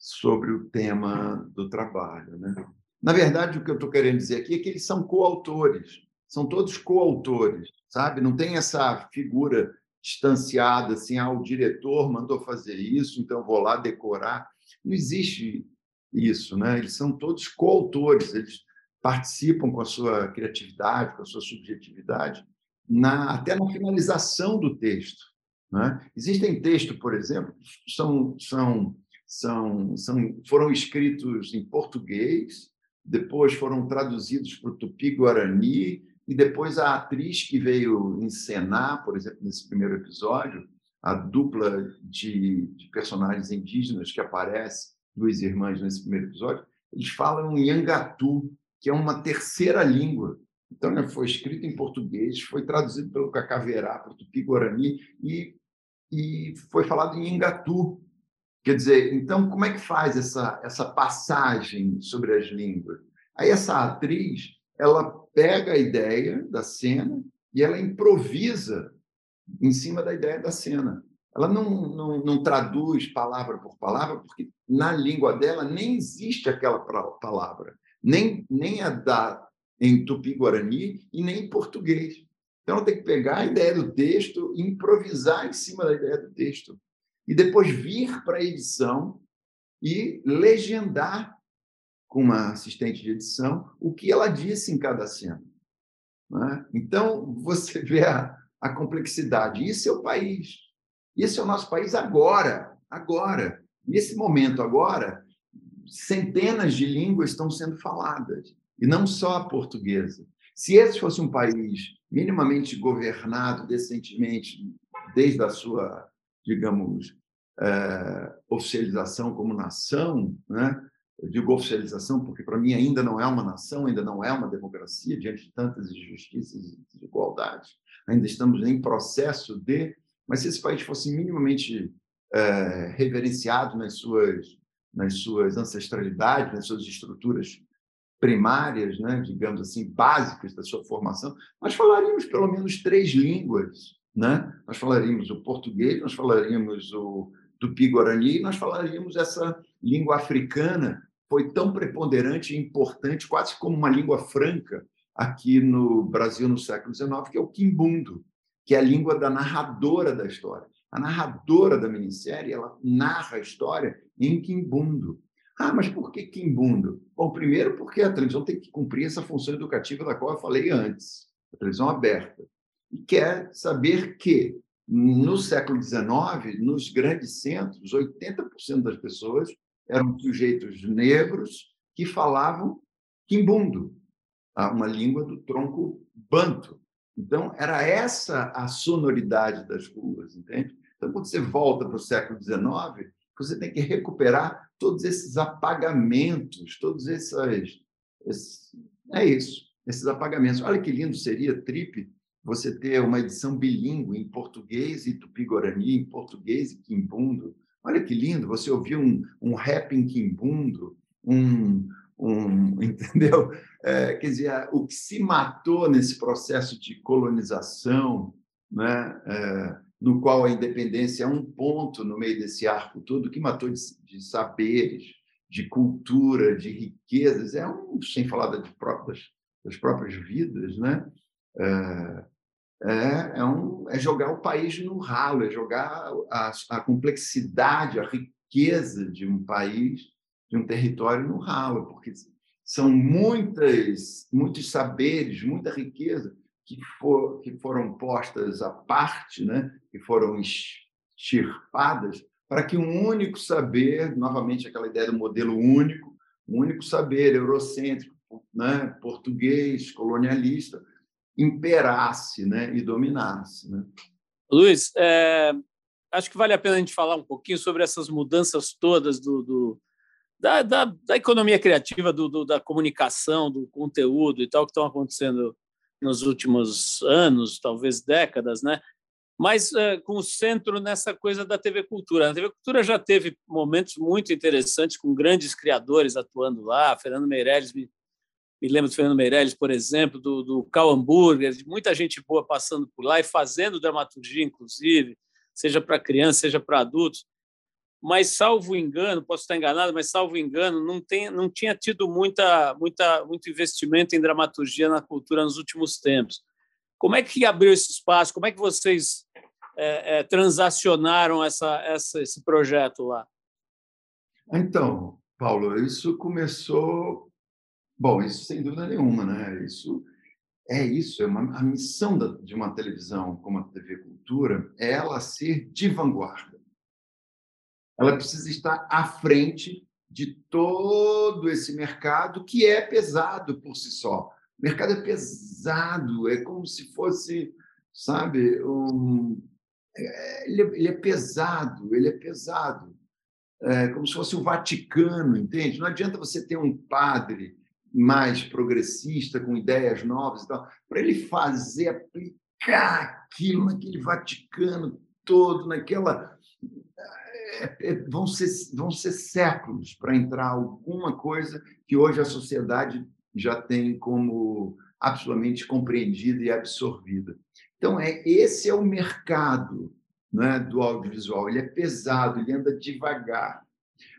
sobre o tema do trabalho. Né? Na verdade, o que eu estou querendo dizer aqui é que eles são coautores, são todos coautores, sabe? Não tem essa figura distanciada assim, ah, o diretor mandou fazer isso, então vou lá decorar. Não existe isso, né? Eles são todos coautores, eles participam com a sua criatividade, com a sua subjetividade, na, até na finalização do texto. Né? Existem textos, por exemplo, são, são, são, são, foram escritos em português, depois foram traduzidos para o tupi-guarani, e depois a atriz que veio encenar, por exemplo, nesse primeiro episódio, a dupla de, de personagens indígenas que aparece, duas irmãs nesse primeiro episódio, eles falam Yangatu, que é uma terceira língua. Então, foi escrito em português, foi traduzido pelo Cacaverá, para o Tupi-Guarani, e, e foi falado em Ingatu. Quer dizer, então, como é que faz essa, essa passagem sobre as línguas? Aí, essa atriz, ela pega a ideia da cena e ela improvisa em cima da ideia da cena. Ela não, não, não traduz palavra por palavra, porque na língua dela nem existe aquela palavra nem, nem a da em tupi-guarani e nem em português. Então, ela tem que pegar a ideia do texto e improvisar em cima da ideia do texto. E depois vir para a edição e legendar com uma assistente de edição o que ela disse em cada cena. É? Então, você vê a, a complexidade. Isso é o país. Isso é o nosso país agora. Agora. Nesse momento agora, centenas de línguas estão sendo faladas, e não só a portuguesa. Se esse fosse um país minimamente governado decentemente desde a sua, digamos, é, oficialização como nação, né? Eu digo oficialização porque para mim ainda não é uma nação, ainda não é uma democracia diante de tantas injustiças e desigualdades. Ainda estamos em processo de, mas se esse país fosse minimamente é, reverenciado nas suas nas suas ancestralidades, nas suas estruturas primárias, né, digamos assim, básicas da sua formação, nós falaríamos pelo menos três línguas. Né? Nós falaríamos o português, nós falaríamos o tupi-guarani, nós falaríamos essa língua africana, foi tão preponderante e importante, quase como uma língua franca aqui no Brasil no século XIX, que é o quimbundo, que é a língua da narradora da história. A narradora da minissérie ela narra a história em quimbundo. Ah, mas por que quimbundo? Bom, primeiro porque a televisão tem que cumprir essa função educativa da qual eu falei antes, a televisão aberta. E quer saber que, no século XIX, nos grandes centros, 80% das pessoas eram sujeitos negros que falavam quimbundo, uma língua do tronco banto. Então, era essa a sonoridade das ruas, entende? Então, quando você volta para o século XIX, você tem que recuperar todos esses apagamentos, todos esses, esses é isso, esses apagamentos. Olha que lindo seria, Trip, você ter uma edição bilíngue em português e tupi-guarani, em português e quimbundo. Olha que lindo, você ouvir um, um rap em quimbundo, um, um entendeu? É, quer dizer, o que se matou nesse processo de colonização, né? É, no qual a independência é um ponto no meio desse arco todo, que matou de, de saberes, de cultura, de riquezas, é um, sem falar de próprias das próprias vidas, né? É, é, é, um, é jogar o país no ralo, é jogar a, a complexidade, a riqueza de um país, de um território no ralo, porque são muitas, muitos saberes, muita riqueza que, for, que foram postas à parte, né? que foram extirpadas, para que um único saber, novamente aquela ideia do modelo único, um único saber eurocêntrico, né? português, colonialista, imperasse né? e dominasse. Né? Luiz, é, acho que vale a pena a gente falar um pouquinho sobre essas mudanças todas do, do da, da, da, economia criativa, do, do, da comunicação, do conteúdo e tal, que estão acontecendo nos últimos anos, talvez décadas, né? mas é, com o centro nessa coisa da TV Cultura. A TV Cultura já teve momentos muito interessantes, com grandes criadores atuando lá, Fernando Meirelles, me, me lembro do Fernando Meirelles, por exemplo, do, do Cal Hamburger, de muita gente boa passando por lá e fazendo dramaturgia, inclusive, seja para criança, seja para adultos mas salvo engano, posso estar enganado, mas salvo engano, não, tem, não tinha tido muita, muita, muito investimento em dramaturgia na cultura nos últimos tempos. Como é que abriu esse espaço? Como é que vocês é, é, transacionaram essa, essa, esse projeto lá? Então, Paulo, isso começou. Bom, isso sem dúvida nenhuma, né? Isso é isso, é uma, a missão da, de uma televisão como a TV Cultura é ela ser de vanguarda ela precisa estar à frente de todo esse mercado que é pesado por si só. O mercado é pesado, é como se fosse, sabe, um, é, ele, é, ele, é, pesado, ele é pesado. É como se fosse o Vaticano, entende? Não adianta você ter um padre mais progressista, com ideias novas e tal, para ele fazer, aplicar aquilo naquele Vaticano todo, naquela é, é, vão, ser, vão ser séculos para entrar alguma coisa que hoje a sociedade já tem como absolutamente compreendida e absorvida. Então, é esse é o mercado né, do audiovisual. Ele é pesado, ele anda devagar.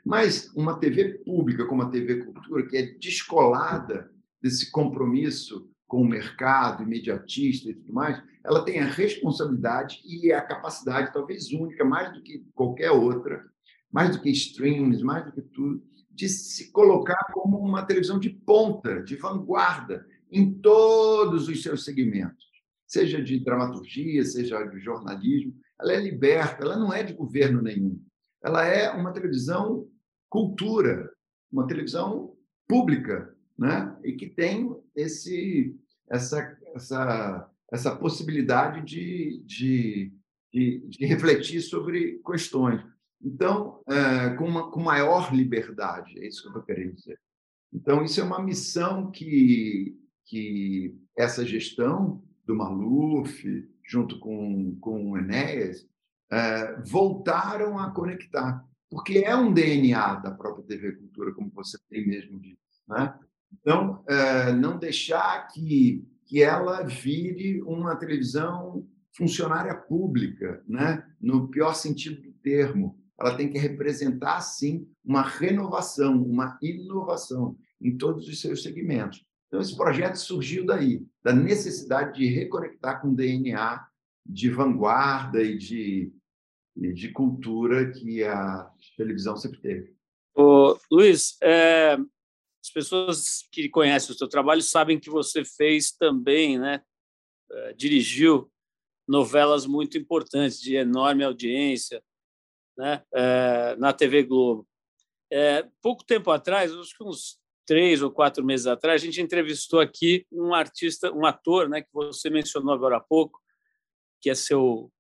Mas uma TV pública como a TV Cultura, que é descolada desse compromisso com o mercado imediatista e tudo mais, ela tem a responsabilidade e a capacidade, talvez única, mais do que qualquer outra, mais do que streams, mais do que tudo, de se colocar como uma televisão de ponta, de vanguarda, em todos os seus segmentos, seja de dramaturgia, seja de jornalismo. Ela é liberta, ela não é de governo nenhum. Ela é uma televisão cultura, uma televisão pública, né? e que tem esse, essa, essa essa possibilidade de, de, de, de refletir sobre questões. Então, é, com, uma, com maior liberdade, é isso que eu estou querendo dizer. Então, isso é uma missão que, que essa gestão do Maluf, junto com, com o Enéas, é, voltaram a conectar, porque é um DNA da própria TV Cultura, como você tem mesmo dito. Né? Então, é, não deixar que que ela vire uma televisão funcionária pública, né? no pior sentido do termo. Ela tem que representar, sim, uma renovação, uma inovação em todos os seus segmentos. Então, esse projeto surgiu daí, da necessidade de reconectar com o DNA de vanguarda e de, de cultura que a televisão sempre teve. Ô, Luiz, é, as pessoas que conhecem o seu trabalho sabem que você fez também, né? Eh, dirigiu novelas muito importantes, de enorme audiência, né? Eh, na TV Globo. É, pouco tempo atrás, acho que uns três ou quatro meses atrás, a gente entrevistou aqui um artista, um ator, né, que você mencionou agora há pouco, que é seu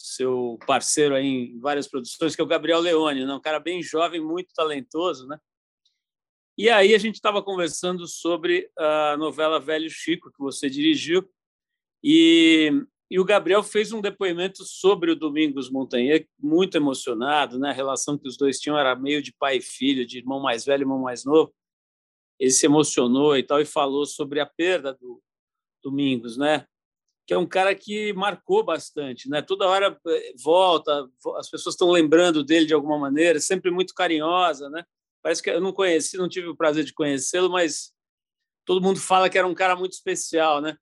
seu parceiro aí em várias produções, que é o Gabriel Leone, né? um cara bem jovem, muito talentoso, né? E aí a gente estava conversando sobre a novela Velho Chico, que você dirigiu, e, e o Gabriel fez um depoimento sobre o Domingos Montanha, muito emocionado, né? a relação que os dois tinham era meio de pai e filho, de irmão mais velho e irmão mais novo. Ele se emocionou e tal, e falou sobre a perda do Domingos, né? Que é um cara que marcou bastante, né? Toda hora eh, volta, as pessoas estão lembrando dele de alguma maneira, sempre muito carinhosa, né? Parece que eu não conheci, não tive o prazer de conhecê-lo, mas todo mundo fala que era um cara muito especial, né?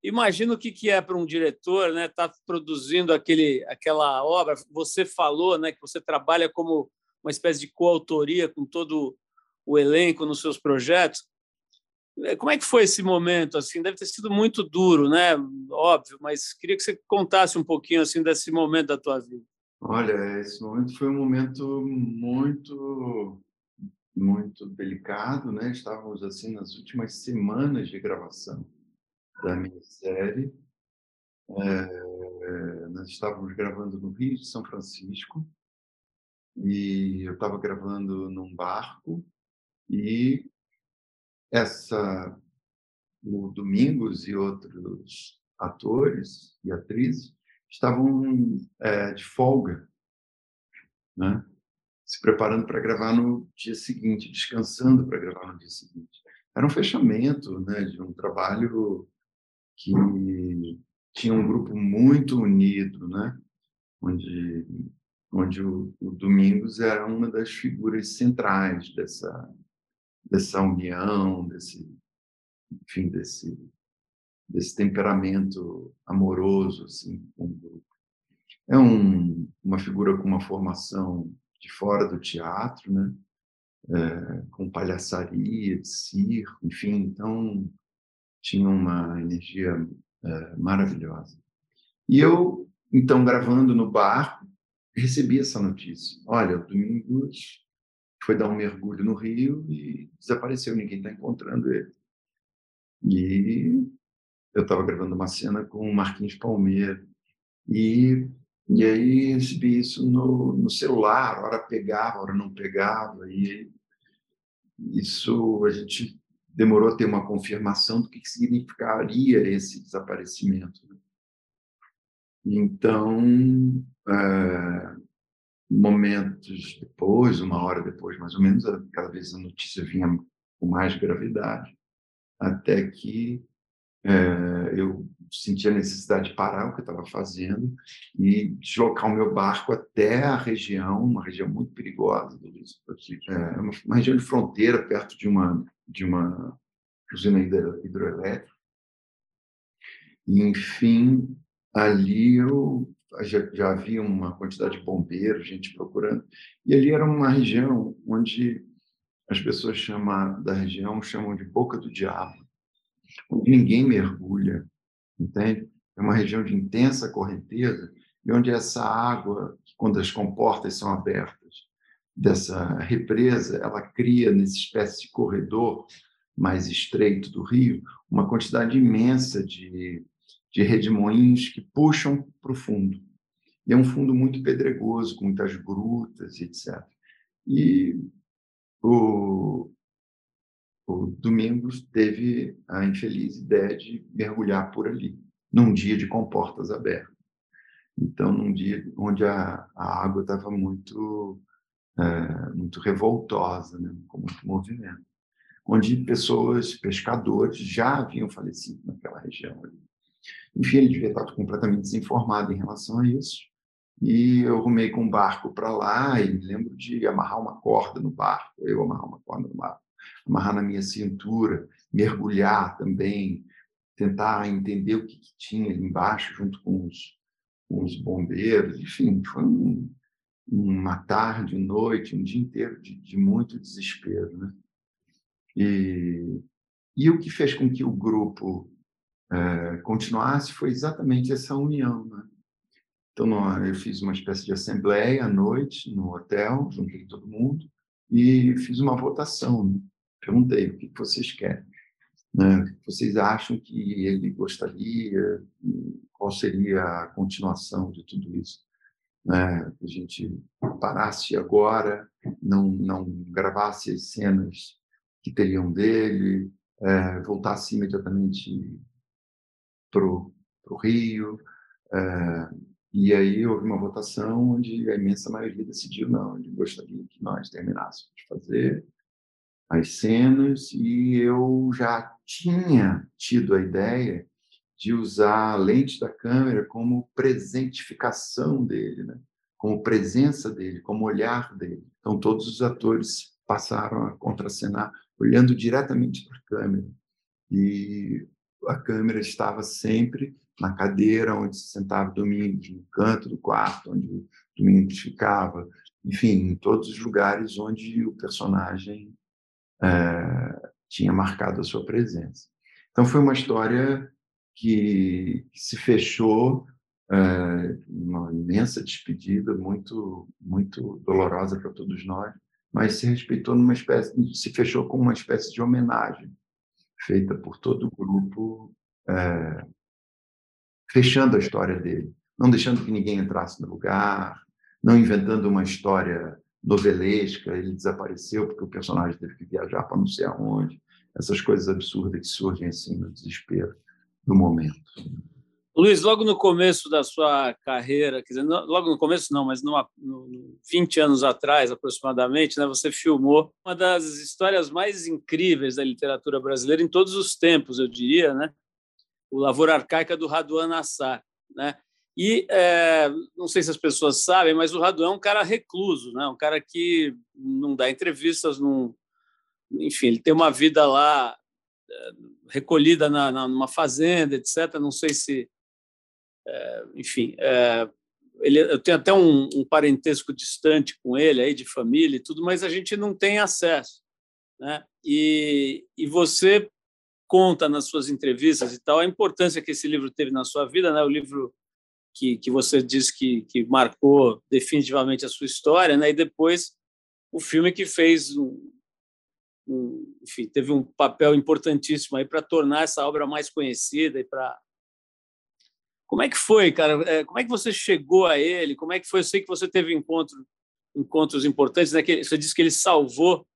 Imagina o que, que é para um diretor, né? Tá produzindo aquele, aquela obra. Você falou, né, que você trabalha como uma espécie de coautoria com todo o elenco nos seus projetos. É, como é que foi esse momento? Assim, deve ter sido muito duro, né? Óbvio, mas queria que você contasse um pouquinho assim desse momento da tua vida. Olha, esse momento foi um momento muito muito delicado, né? Estávamos assim nas últimas semanas de gravação da minha série. É, nós estávamos gravando no Rio de São Francisco e eu estava gravando num barco e essa o Domingos e outros atores e atrizes estavam é, de folga, né? se preparando para gravar no dia seguinte, descansando para gravar no dia seguinte. Era um fechamento né, de um trabalho que tinha um grupo muito unido, né? onde, onde o, o Domingos era uma das figuras centrais dessa, dessa união, desse, enfim, desse, desse temperamento amoroso assim, com o grupo. É um, uma figura com uma formação de fora do teatro, né? É, com palhaçaria, circo, enfim, então tinha uma energia é, maravilhosa. E eu, então, gravando no barco, recebi essa notícia. Olha, o Domingos foi dar um mergulho no rio e desapareceu, ninguém está encontrando ele. E eu estava gravando uma cena com o Marquinhos Palmeira e e aí recebi isso no, no celular, hora pegava, hora não pegava, e isso a gente demorou a ter uma confirmação do que significaria esse desaparecimento. Né? Então, é, momentos depois, uma hora depois, mais ou menos, cada vez a notícia vinha com mais gravidade, até que é, eu senti a necessidade de parar o que eu estava fazendo e deslocar o meu barco até a região, uma região muito perigosa é uma, uma região de fronteira perto de uma de uma usina hidroelétrica. E, enfim, ali eu já, já havia uma quantidade de bombeiros, gente procurando, e ali era uma região onde as pessoas chamam da região chamam de Boca do Diabo onde ninguém mergulha, entende? É uma região de intensa correnteza e onde essa água, quando as comportas são abertas, dessa represa, ela cria nessa espécie de corredor mais estreito do rio uma quantidade imensa de, de redemoinhos que puxam para o fundo. E é um fundo muito pedregoso, com muitas grutas, etc. E o, o Domingos teve a infeliz ideia de mergulhar por ali, num dia de comportas abertas. Então, num dia onde a, a água estava muito, é, muito revoltosa, né? com muito movimento, onde pessoas, pescadores, já haviam falecido naquela região ali. Enfim, ele devia estar completamente desinformado em relação a isso. E eu arrumei com um barco para lá e me lembro de amarrar uma corda no barco, eu amarrar uma corda no barco amarrar na minha cintura, mergulhar também, tentar entender o que, que tinha ali embaixo, junto com os, com os bombeiros. Enfim, foi um, uma tarde, noite, um dia inteiro de, de muito desespero. Né? E, e o que fez com que o grupo é, continuasse foi exatamente essa união. Né? Então, eu fiz uma espécie de assembleia à noite no hotel, juntei todo mundo e fiz uma votação. Né? Perguntei o que vocês querem, né? o que vocês acham que ele gostaria, qual seria a continuação de tudo isso. Né? Que a gente parasse agora, não, não gravasse as cenas que teriam dele, é, voltasse imediatamente para o Rio. É, e aí houve uma votação onde a imensa maioria decidiu não, ele gostaria que nós terminássemos de fazer as cenas e eu já tinha tido a ideia de usar a lente da câmera como presentificação dele, né? como presença dele, como olhar dele. Então, todos os atores passaram a contracenar olhando diretamente para a câmera. e a câmera estava sempre na cadeira onde se sentava Domingos, no canto do quarto onde o Domingos ficava, enfim, em todos os lugares onde o personagem é, tinha marcado a sua presença. Então foi uma história que, que se fechou é, uma imensa despedida, muito muito dolorosa para todos nós, mas se respeitou numa espécie, se fechou com uma espécie de homenagem feita por todo o grupo, é, fechando a história dele, não deixando que ninguém entrasse no lugar, não inventando uma história novelesca, ele desapareceu porque o personagem teve que viajar para não sei aonde, essas coisas absurdas que surgem assim no desespero do momento. Luiz, logo no começo da sua carreira, quer dizer, logo no começo não, mas numa, no, 20 anos atrás, aproximadamente, né, você filmou uma das histórias mais incríveis da literatura brasileira em todos os tempos, eu diria, né? O Lavoura Arcaica do Raduan Assar, né? E é, não sei se as pessoas sabem, mas o Raduan é um cara recluso, né? Um cara que não dá entrevistas, não, enfim, ele tem uma vida lá é, recolhida na, na, numa fazenda, etc. Não sei se é, enfim, é, ele, eu tenho até um, um, parentesco distante com ele, aí de família e tudo, mas a gente não tem acesso. Né? E, e você conta nas suas entrevistas e tal a importância que esse livro teve na sua vida, né? o livro que, que você diz que, que marcou definitivamente a sua história, né? e depois o filme que fez um, um, enfim, teve um papel importantíssimo aí para tornar essa obra mais conhecida e para como é que foi, cara? É, como é que você chegou a ele? Como é que foi? Eu sei que você teve encontro, encontros importantes, né? Você disse que ele salvou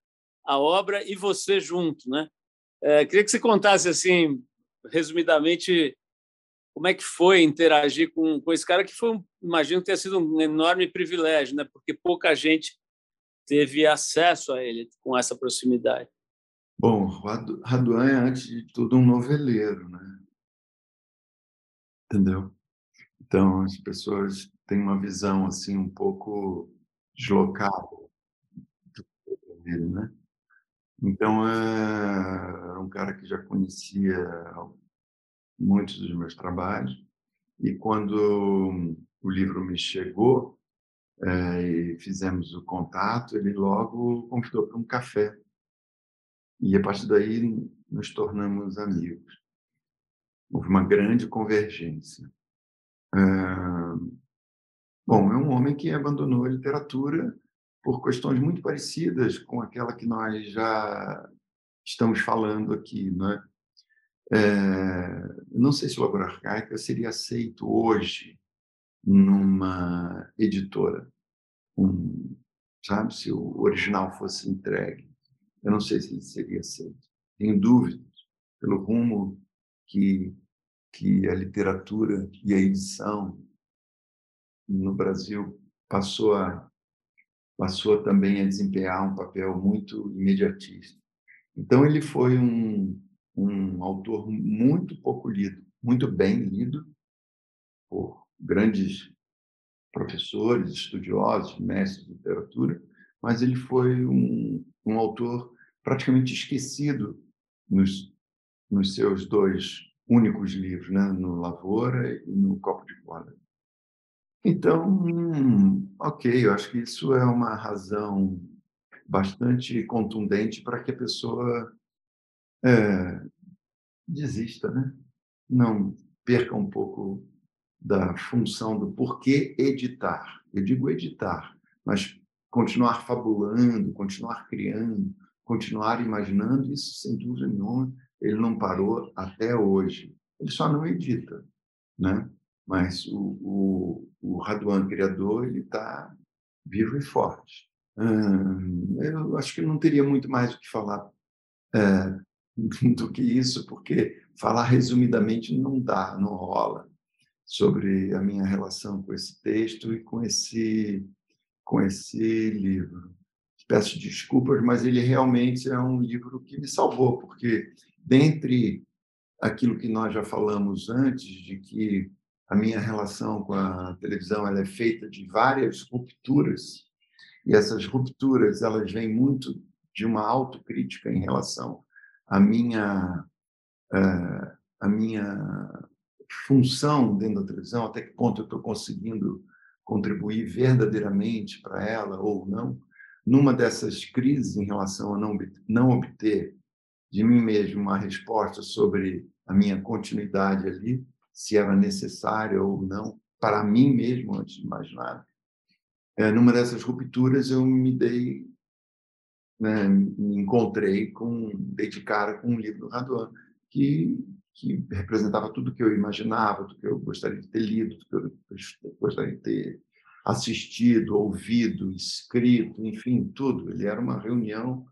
a obra e você junto, né? É, queria que você contasse assim, resumidamente, como é que foi interagir com, com esse cara que foi, imagino que tenha sido um enorme privilégio, né? Porque pouca gente teve acesso a ele com essa proximidade. Bom, Raduan é antes de tudo um noveleiro, né? Entendeu? Então as pessoas têm uma visão assim um pouco deslocada dele, né? Então é, era um cara que já conhecia muitos dos meus trabalhos e quando o livro me chegou é, e fizemos o contato, ele logo convidou para um café e a partir daí nos tornamos amigos houve uma grande convergência. bom, é um homem que abandonou a literatura por questões muito parecidas com aquela que nós já estamos falando aqui, né? É, não sei se o Labor Arcaica seria aceito hoje numa editora, um, sabe, se o original fosse entregue. Eu não sei se ele seria aceito. Tenho dúvidas pelo rumo que que a literatura e a edição no Brasil passou a passou também a desempenhar um papel muito imediatista. Então ele foi um, um autor muito pouco lido, muito bem lido por grandes professores, estudiosos, mestres de literatura, mas ele foi um, um autor praticamente esquecido nos, nos seus dois únicos livros, né? no Lavoura e no Copo de Cola. Então, ok, eu acho que isso é uma razão bastante contundente para que a pessoa é, desista, né? não perca um pouco da função do porquê editar. Eu digo editar, mas continuar fabulando, continuar criando, continuar imaginando, isso sem dúvida nenhuma ele não parou até hoje. Ele só não edita, né? Mas o, o, o Raduan criador ele está vivo e forte. Hum, eu acho que não teria muito mais o que falar é, do que isso, porque falar resumidamente não dá, não rola sobre a minha relação com esse texto e com esse com esse livro. Peço desculpas, mas ele realmente é um livro que me salvou, porque dentre aquilo que nós já falamos antes, de que a minha relação com a televisão ela é feita de várias rupturas, e essas rupturas elas vêm muito de uma autocrítica em relação à minha uh, a minha função dentro da televisão, até que ponto eu estou conseguindo contribuir verdadeiramente para ela ou não, numa dessas crises em relação a não, não obter de mim mesmo uma resposta sobre a minha continuidade ali, se era necessária ou não, para mim mesmo, antes de mais nada. É, numa dessas rupturas, eu me dei, né, me encontrei com, dei de cara com um livro do Raduan, que, que representava tudo que eu imaginava, tudo que eu gostaria de ter lido, tudo que eu gostaria de ter assistido, ouvido, escrito, enfim, tudo. Ele era uma reunião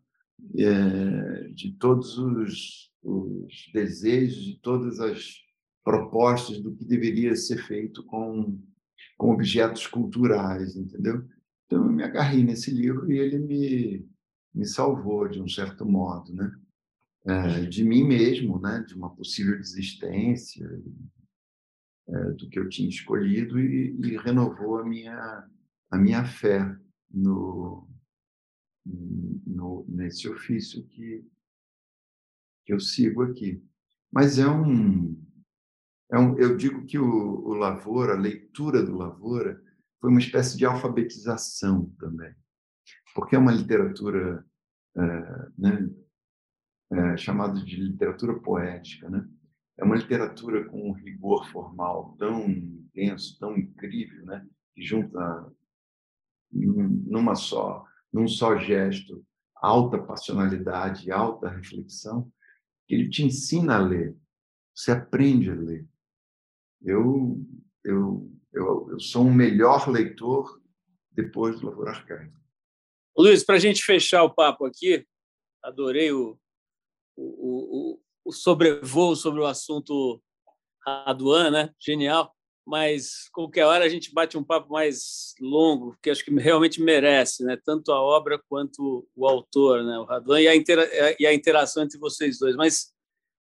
de todos os, os desejos, de todas as propostas do que deveria ser feito com, com objetos culturais, entendeu? Então, eu me agarrei nesse livro e ele me, me salvou, de um certo modo, né? É, de mim mesmo, né? de uma possível desistência, é, do que eu tinha escolhido e, e, renovou a minha, a minha fé no, no, nesse ofício que, que eu sigo aqui. Mas é um, é um eu digo que o, o Lavoura, a leitura do Lavoura, foi uma espécie de alfabetização também, porque é uma literatura é, né, é, chamada de literatura poética, né? É uma literatura com um rigor formal tão intenso, tão incrível, né? Que junta numa só num só gesto, alta passionalidade, alta reflexão, que ele te ensina a ler. Você aprende a ler. Eu, eu, eu, eu sou um melhor leitor depois do Lavoura Arcaico. Luiz, para a gente fechar o papo aqui, adorei o, o, o, o sobrevoo sobre o assunto Raduan, né? Genial mas qualquer hora a gente bate um papo mais longo, que acho que realmente merece, né? Tanto a obra quanto o autor, né? O Raduan e a, e a interação entre vocês dois. Mas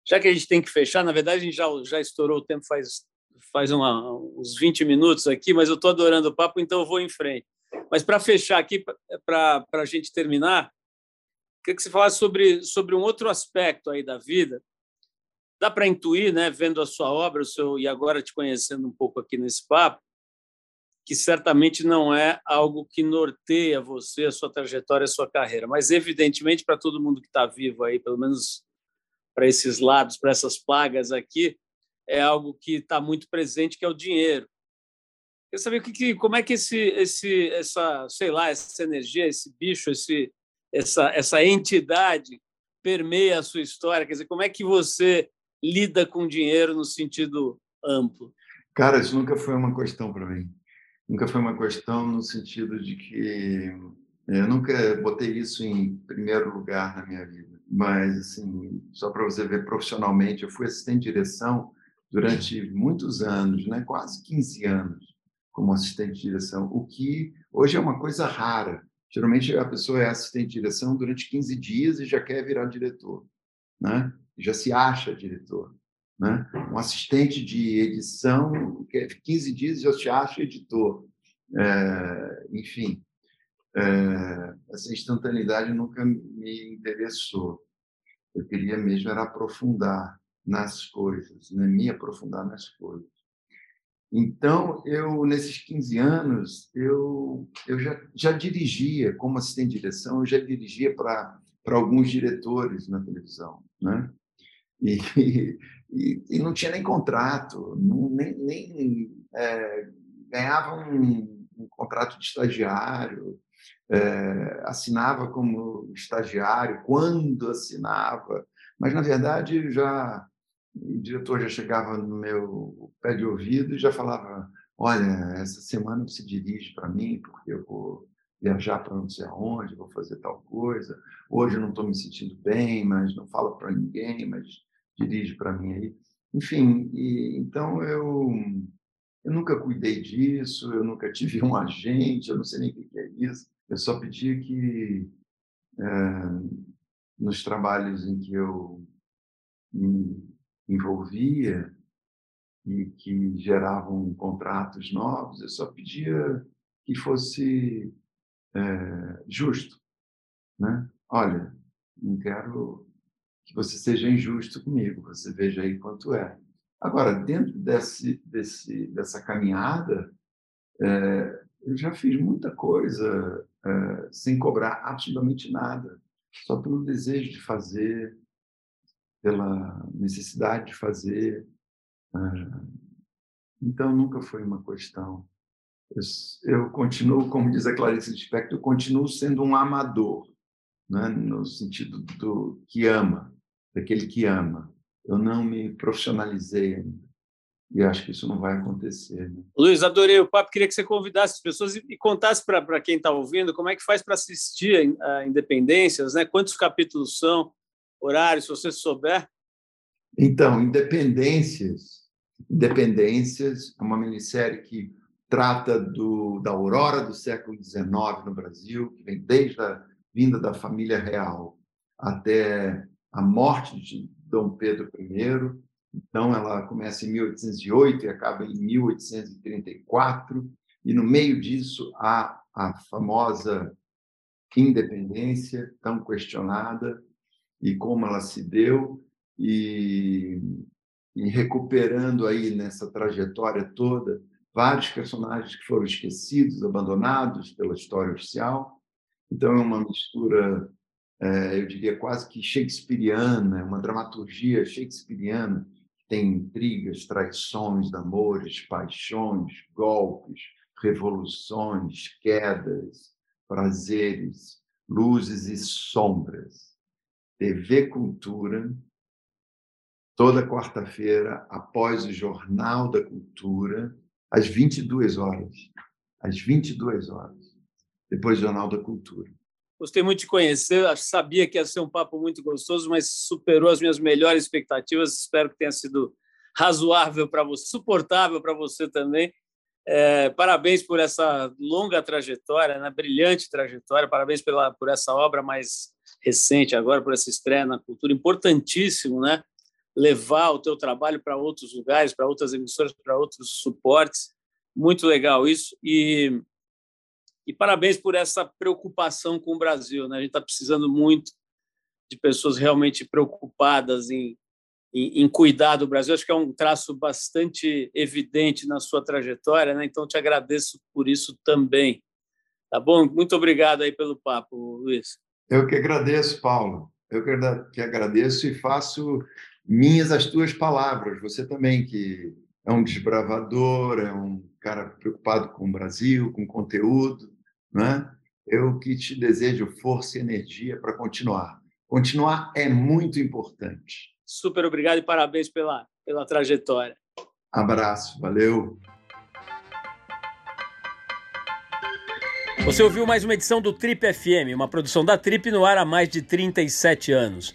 já que a gente tem que fechar, na verdade a gente já, já estourou o tempo faz faz uma, uns 20 minutos aqui, mas eu estou adorando o papo, então eu vou em frente. Mas para fechar aqui, para a gente terminar, queria que você falasse sobre, sobre um outro aspecto aí da vida, dá para intuir, né, vendo a sua obra, o seu e agora te conhecendo um pouco aqui nesse papo, que certamente não é algo que norteia você, a sua trajetória, a sua carreira, mas evidentemente para todo mundo que está vivo aí, pelo menos para esses lados, para essas plagas aqui, é algo que está muito presente, que é o dinheiro. Quer saber que, que, como é que esse, esse, essa, sei lá, essa energia, esse bicho, esse, essa, essa entidade permeia a sua história? Quer dizer, como é que você lida com dinheiro no sentido amplo? Cara, isso nunca foi uma questão para mim. Nunca foi uma questão no sentido de que eu nunca botei isso em primeiro lugar na minha vida. Mas, assim, só para você ver profissionalmente, eu fui assistente de direção durante muitos anos, né? quase 15 anos como assistente de direção, o que hoje é uma coisa rara. Geralmente a pessoa é assistente de direção durante 15 dias e já quer virar diretor. Né? Já se acha diretor. Né? Um assistente de edição, que é 15 dias já se acha editor. É, enfim, é, essa instantaneidade nunca me interessou. Eu queria mesmo era aprofundar nas coisas, né? me aprofundar nas coisas. Então, eu nesses 15 anos, eu, eu já, já dirigia, como assistente de direção, eu já dirigia para alguns diretores na televisão. Né? E, e, e não tinha nem contrato, nem, nem é, ganhava um, um, contrato de estagiário, é, assinava como estagiário quando assinava, mas na verdade já o diretor já chegava no meu pé de ouvido e já falava: Olha, essa semana você dirige para mim, porque eu vou viajar para não sei aonde, vou fazer tal coisa. Hoje eu não estou me sentindo bem, mas não falo para ninguém, mas dirige para mim aí. Enfim, e, então eu, eu nunca cuidei disso, eu nunca tive um agente, eu não sei nem o que é isso. Eu só pedi que, é, nos trabalhos em que eu me envolvia e que geravam contratos novos, eu só pedia que fosse é, justo. Né? Olha, não quero que você seja injusto comigo, você veja aí quanto é. Agora, dentro desse, desse, dessa caminhada, é, eu já fiz muita coisa é, sem cobrar absolutamente nada, só pelo desejo de fazer, pela necessidade de fazer. É, então, nunca foi uma questão. Eu, eu, continuo, como diz a Clarice Lispector, eu continuo sendo um amador, né? no sentido do que ama, daquele que ama. Eu não me profissionalizei ainda. E acho que isso não vai acontecer. Né? Luiz, adorei o papo. Queria que você convidasse as pessoas e, e contasse para quem está ouvindo como é que faz para assistir a Independências, né? quantos capítulos são, horários, se você souber. Então, Independências, Independências é uma minissérie que trata do, da aurora do século XIX no Brasil, que vem desde a vinda da família real até a morte de Dom Pedro I então, ela começa em 1808 e acaba em 1834, e no meio disso há a famosa independência, tão questionada, e como ela se deu, e, e recuperando aí nessa trajetória toda vários personagens que foram esquecidos, abandonados pela história oficial. Então, é uma mistura, eu diria, quase que shakespeariana, uma dramaturgia shakespeariana, tem intrigas, traições, amores, paixões, golpes, revoluções, quedas, prazeres, luzes e sombras. TV Cultura, toda quarta-feira, após o Jornal da Cultura, às 22 horas. Às 22 horas. Depois do Jornal da Cultura. Gostei muito de conhecer, sabia que ia ser um papo muito gostoso, mas superou as minhas melhores expectativas. Espero que tenha sido razoável para você, suportável para você também. É, parabéns por essa longa trajetória, né? brilhante trajetória. Parabéns pela, por essa obra mais recente agora, por essa estreia na cultura. Importantíssimo, né? Levar o teu trabalho para outros lugares, para outras emissoras, para outros suportes. Muito legal isso. E e parabéns por essa preocupação com o Brasil. Né? A gente está precisando muito de pessoas realmente preocupadas em, em, em, cuidar do Brasil. Acho que é um traço bastante evidente na sua trajetória, né? então te agradeço por isso também. Tá bom? Muito obrigado aí pelo papo, Luiz. Eu que agradeço, Paulo. Eu que agradeço e faço minhas as tuas palavras. Você também, que é um desbravador, é um cara preocupado com o Brasil, com conteúdo. Né? Eu que te desejo força e energia para continuar. Continuar é muito importante. Super obrigado e parabéns pela, pela trajetória. Abraço, valeu. Você ouviu mais uma edição do Trip FM, uma produção da Trip no ar há mais de 37 anos.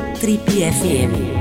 Trip FM.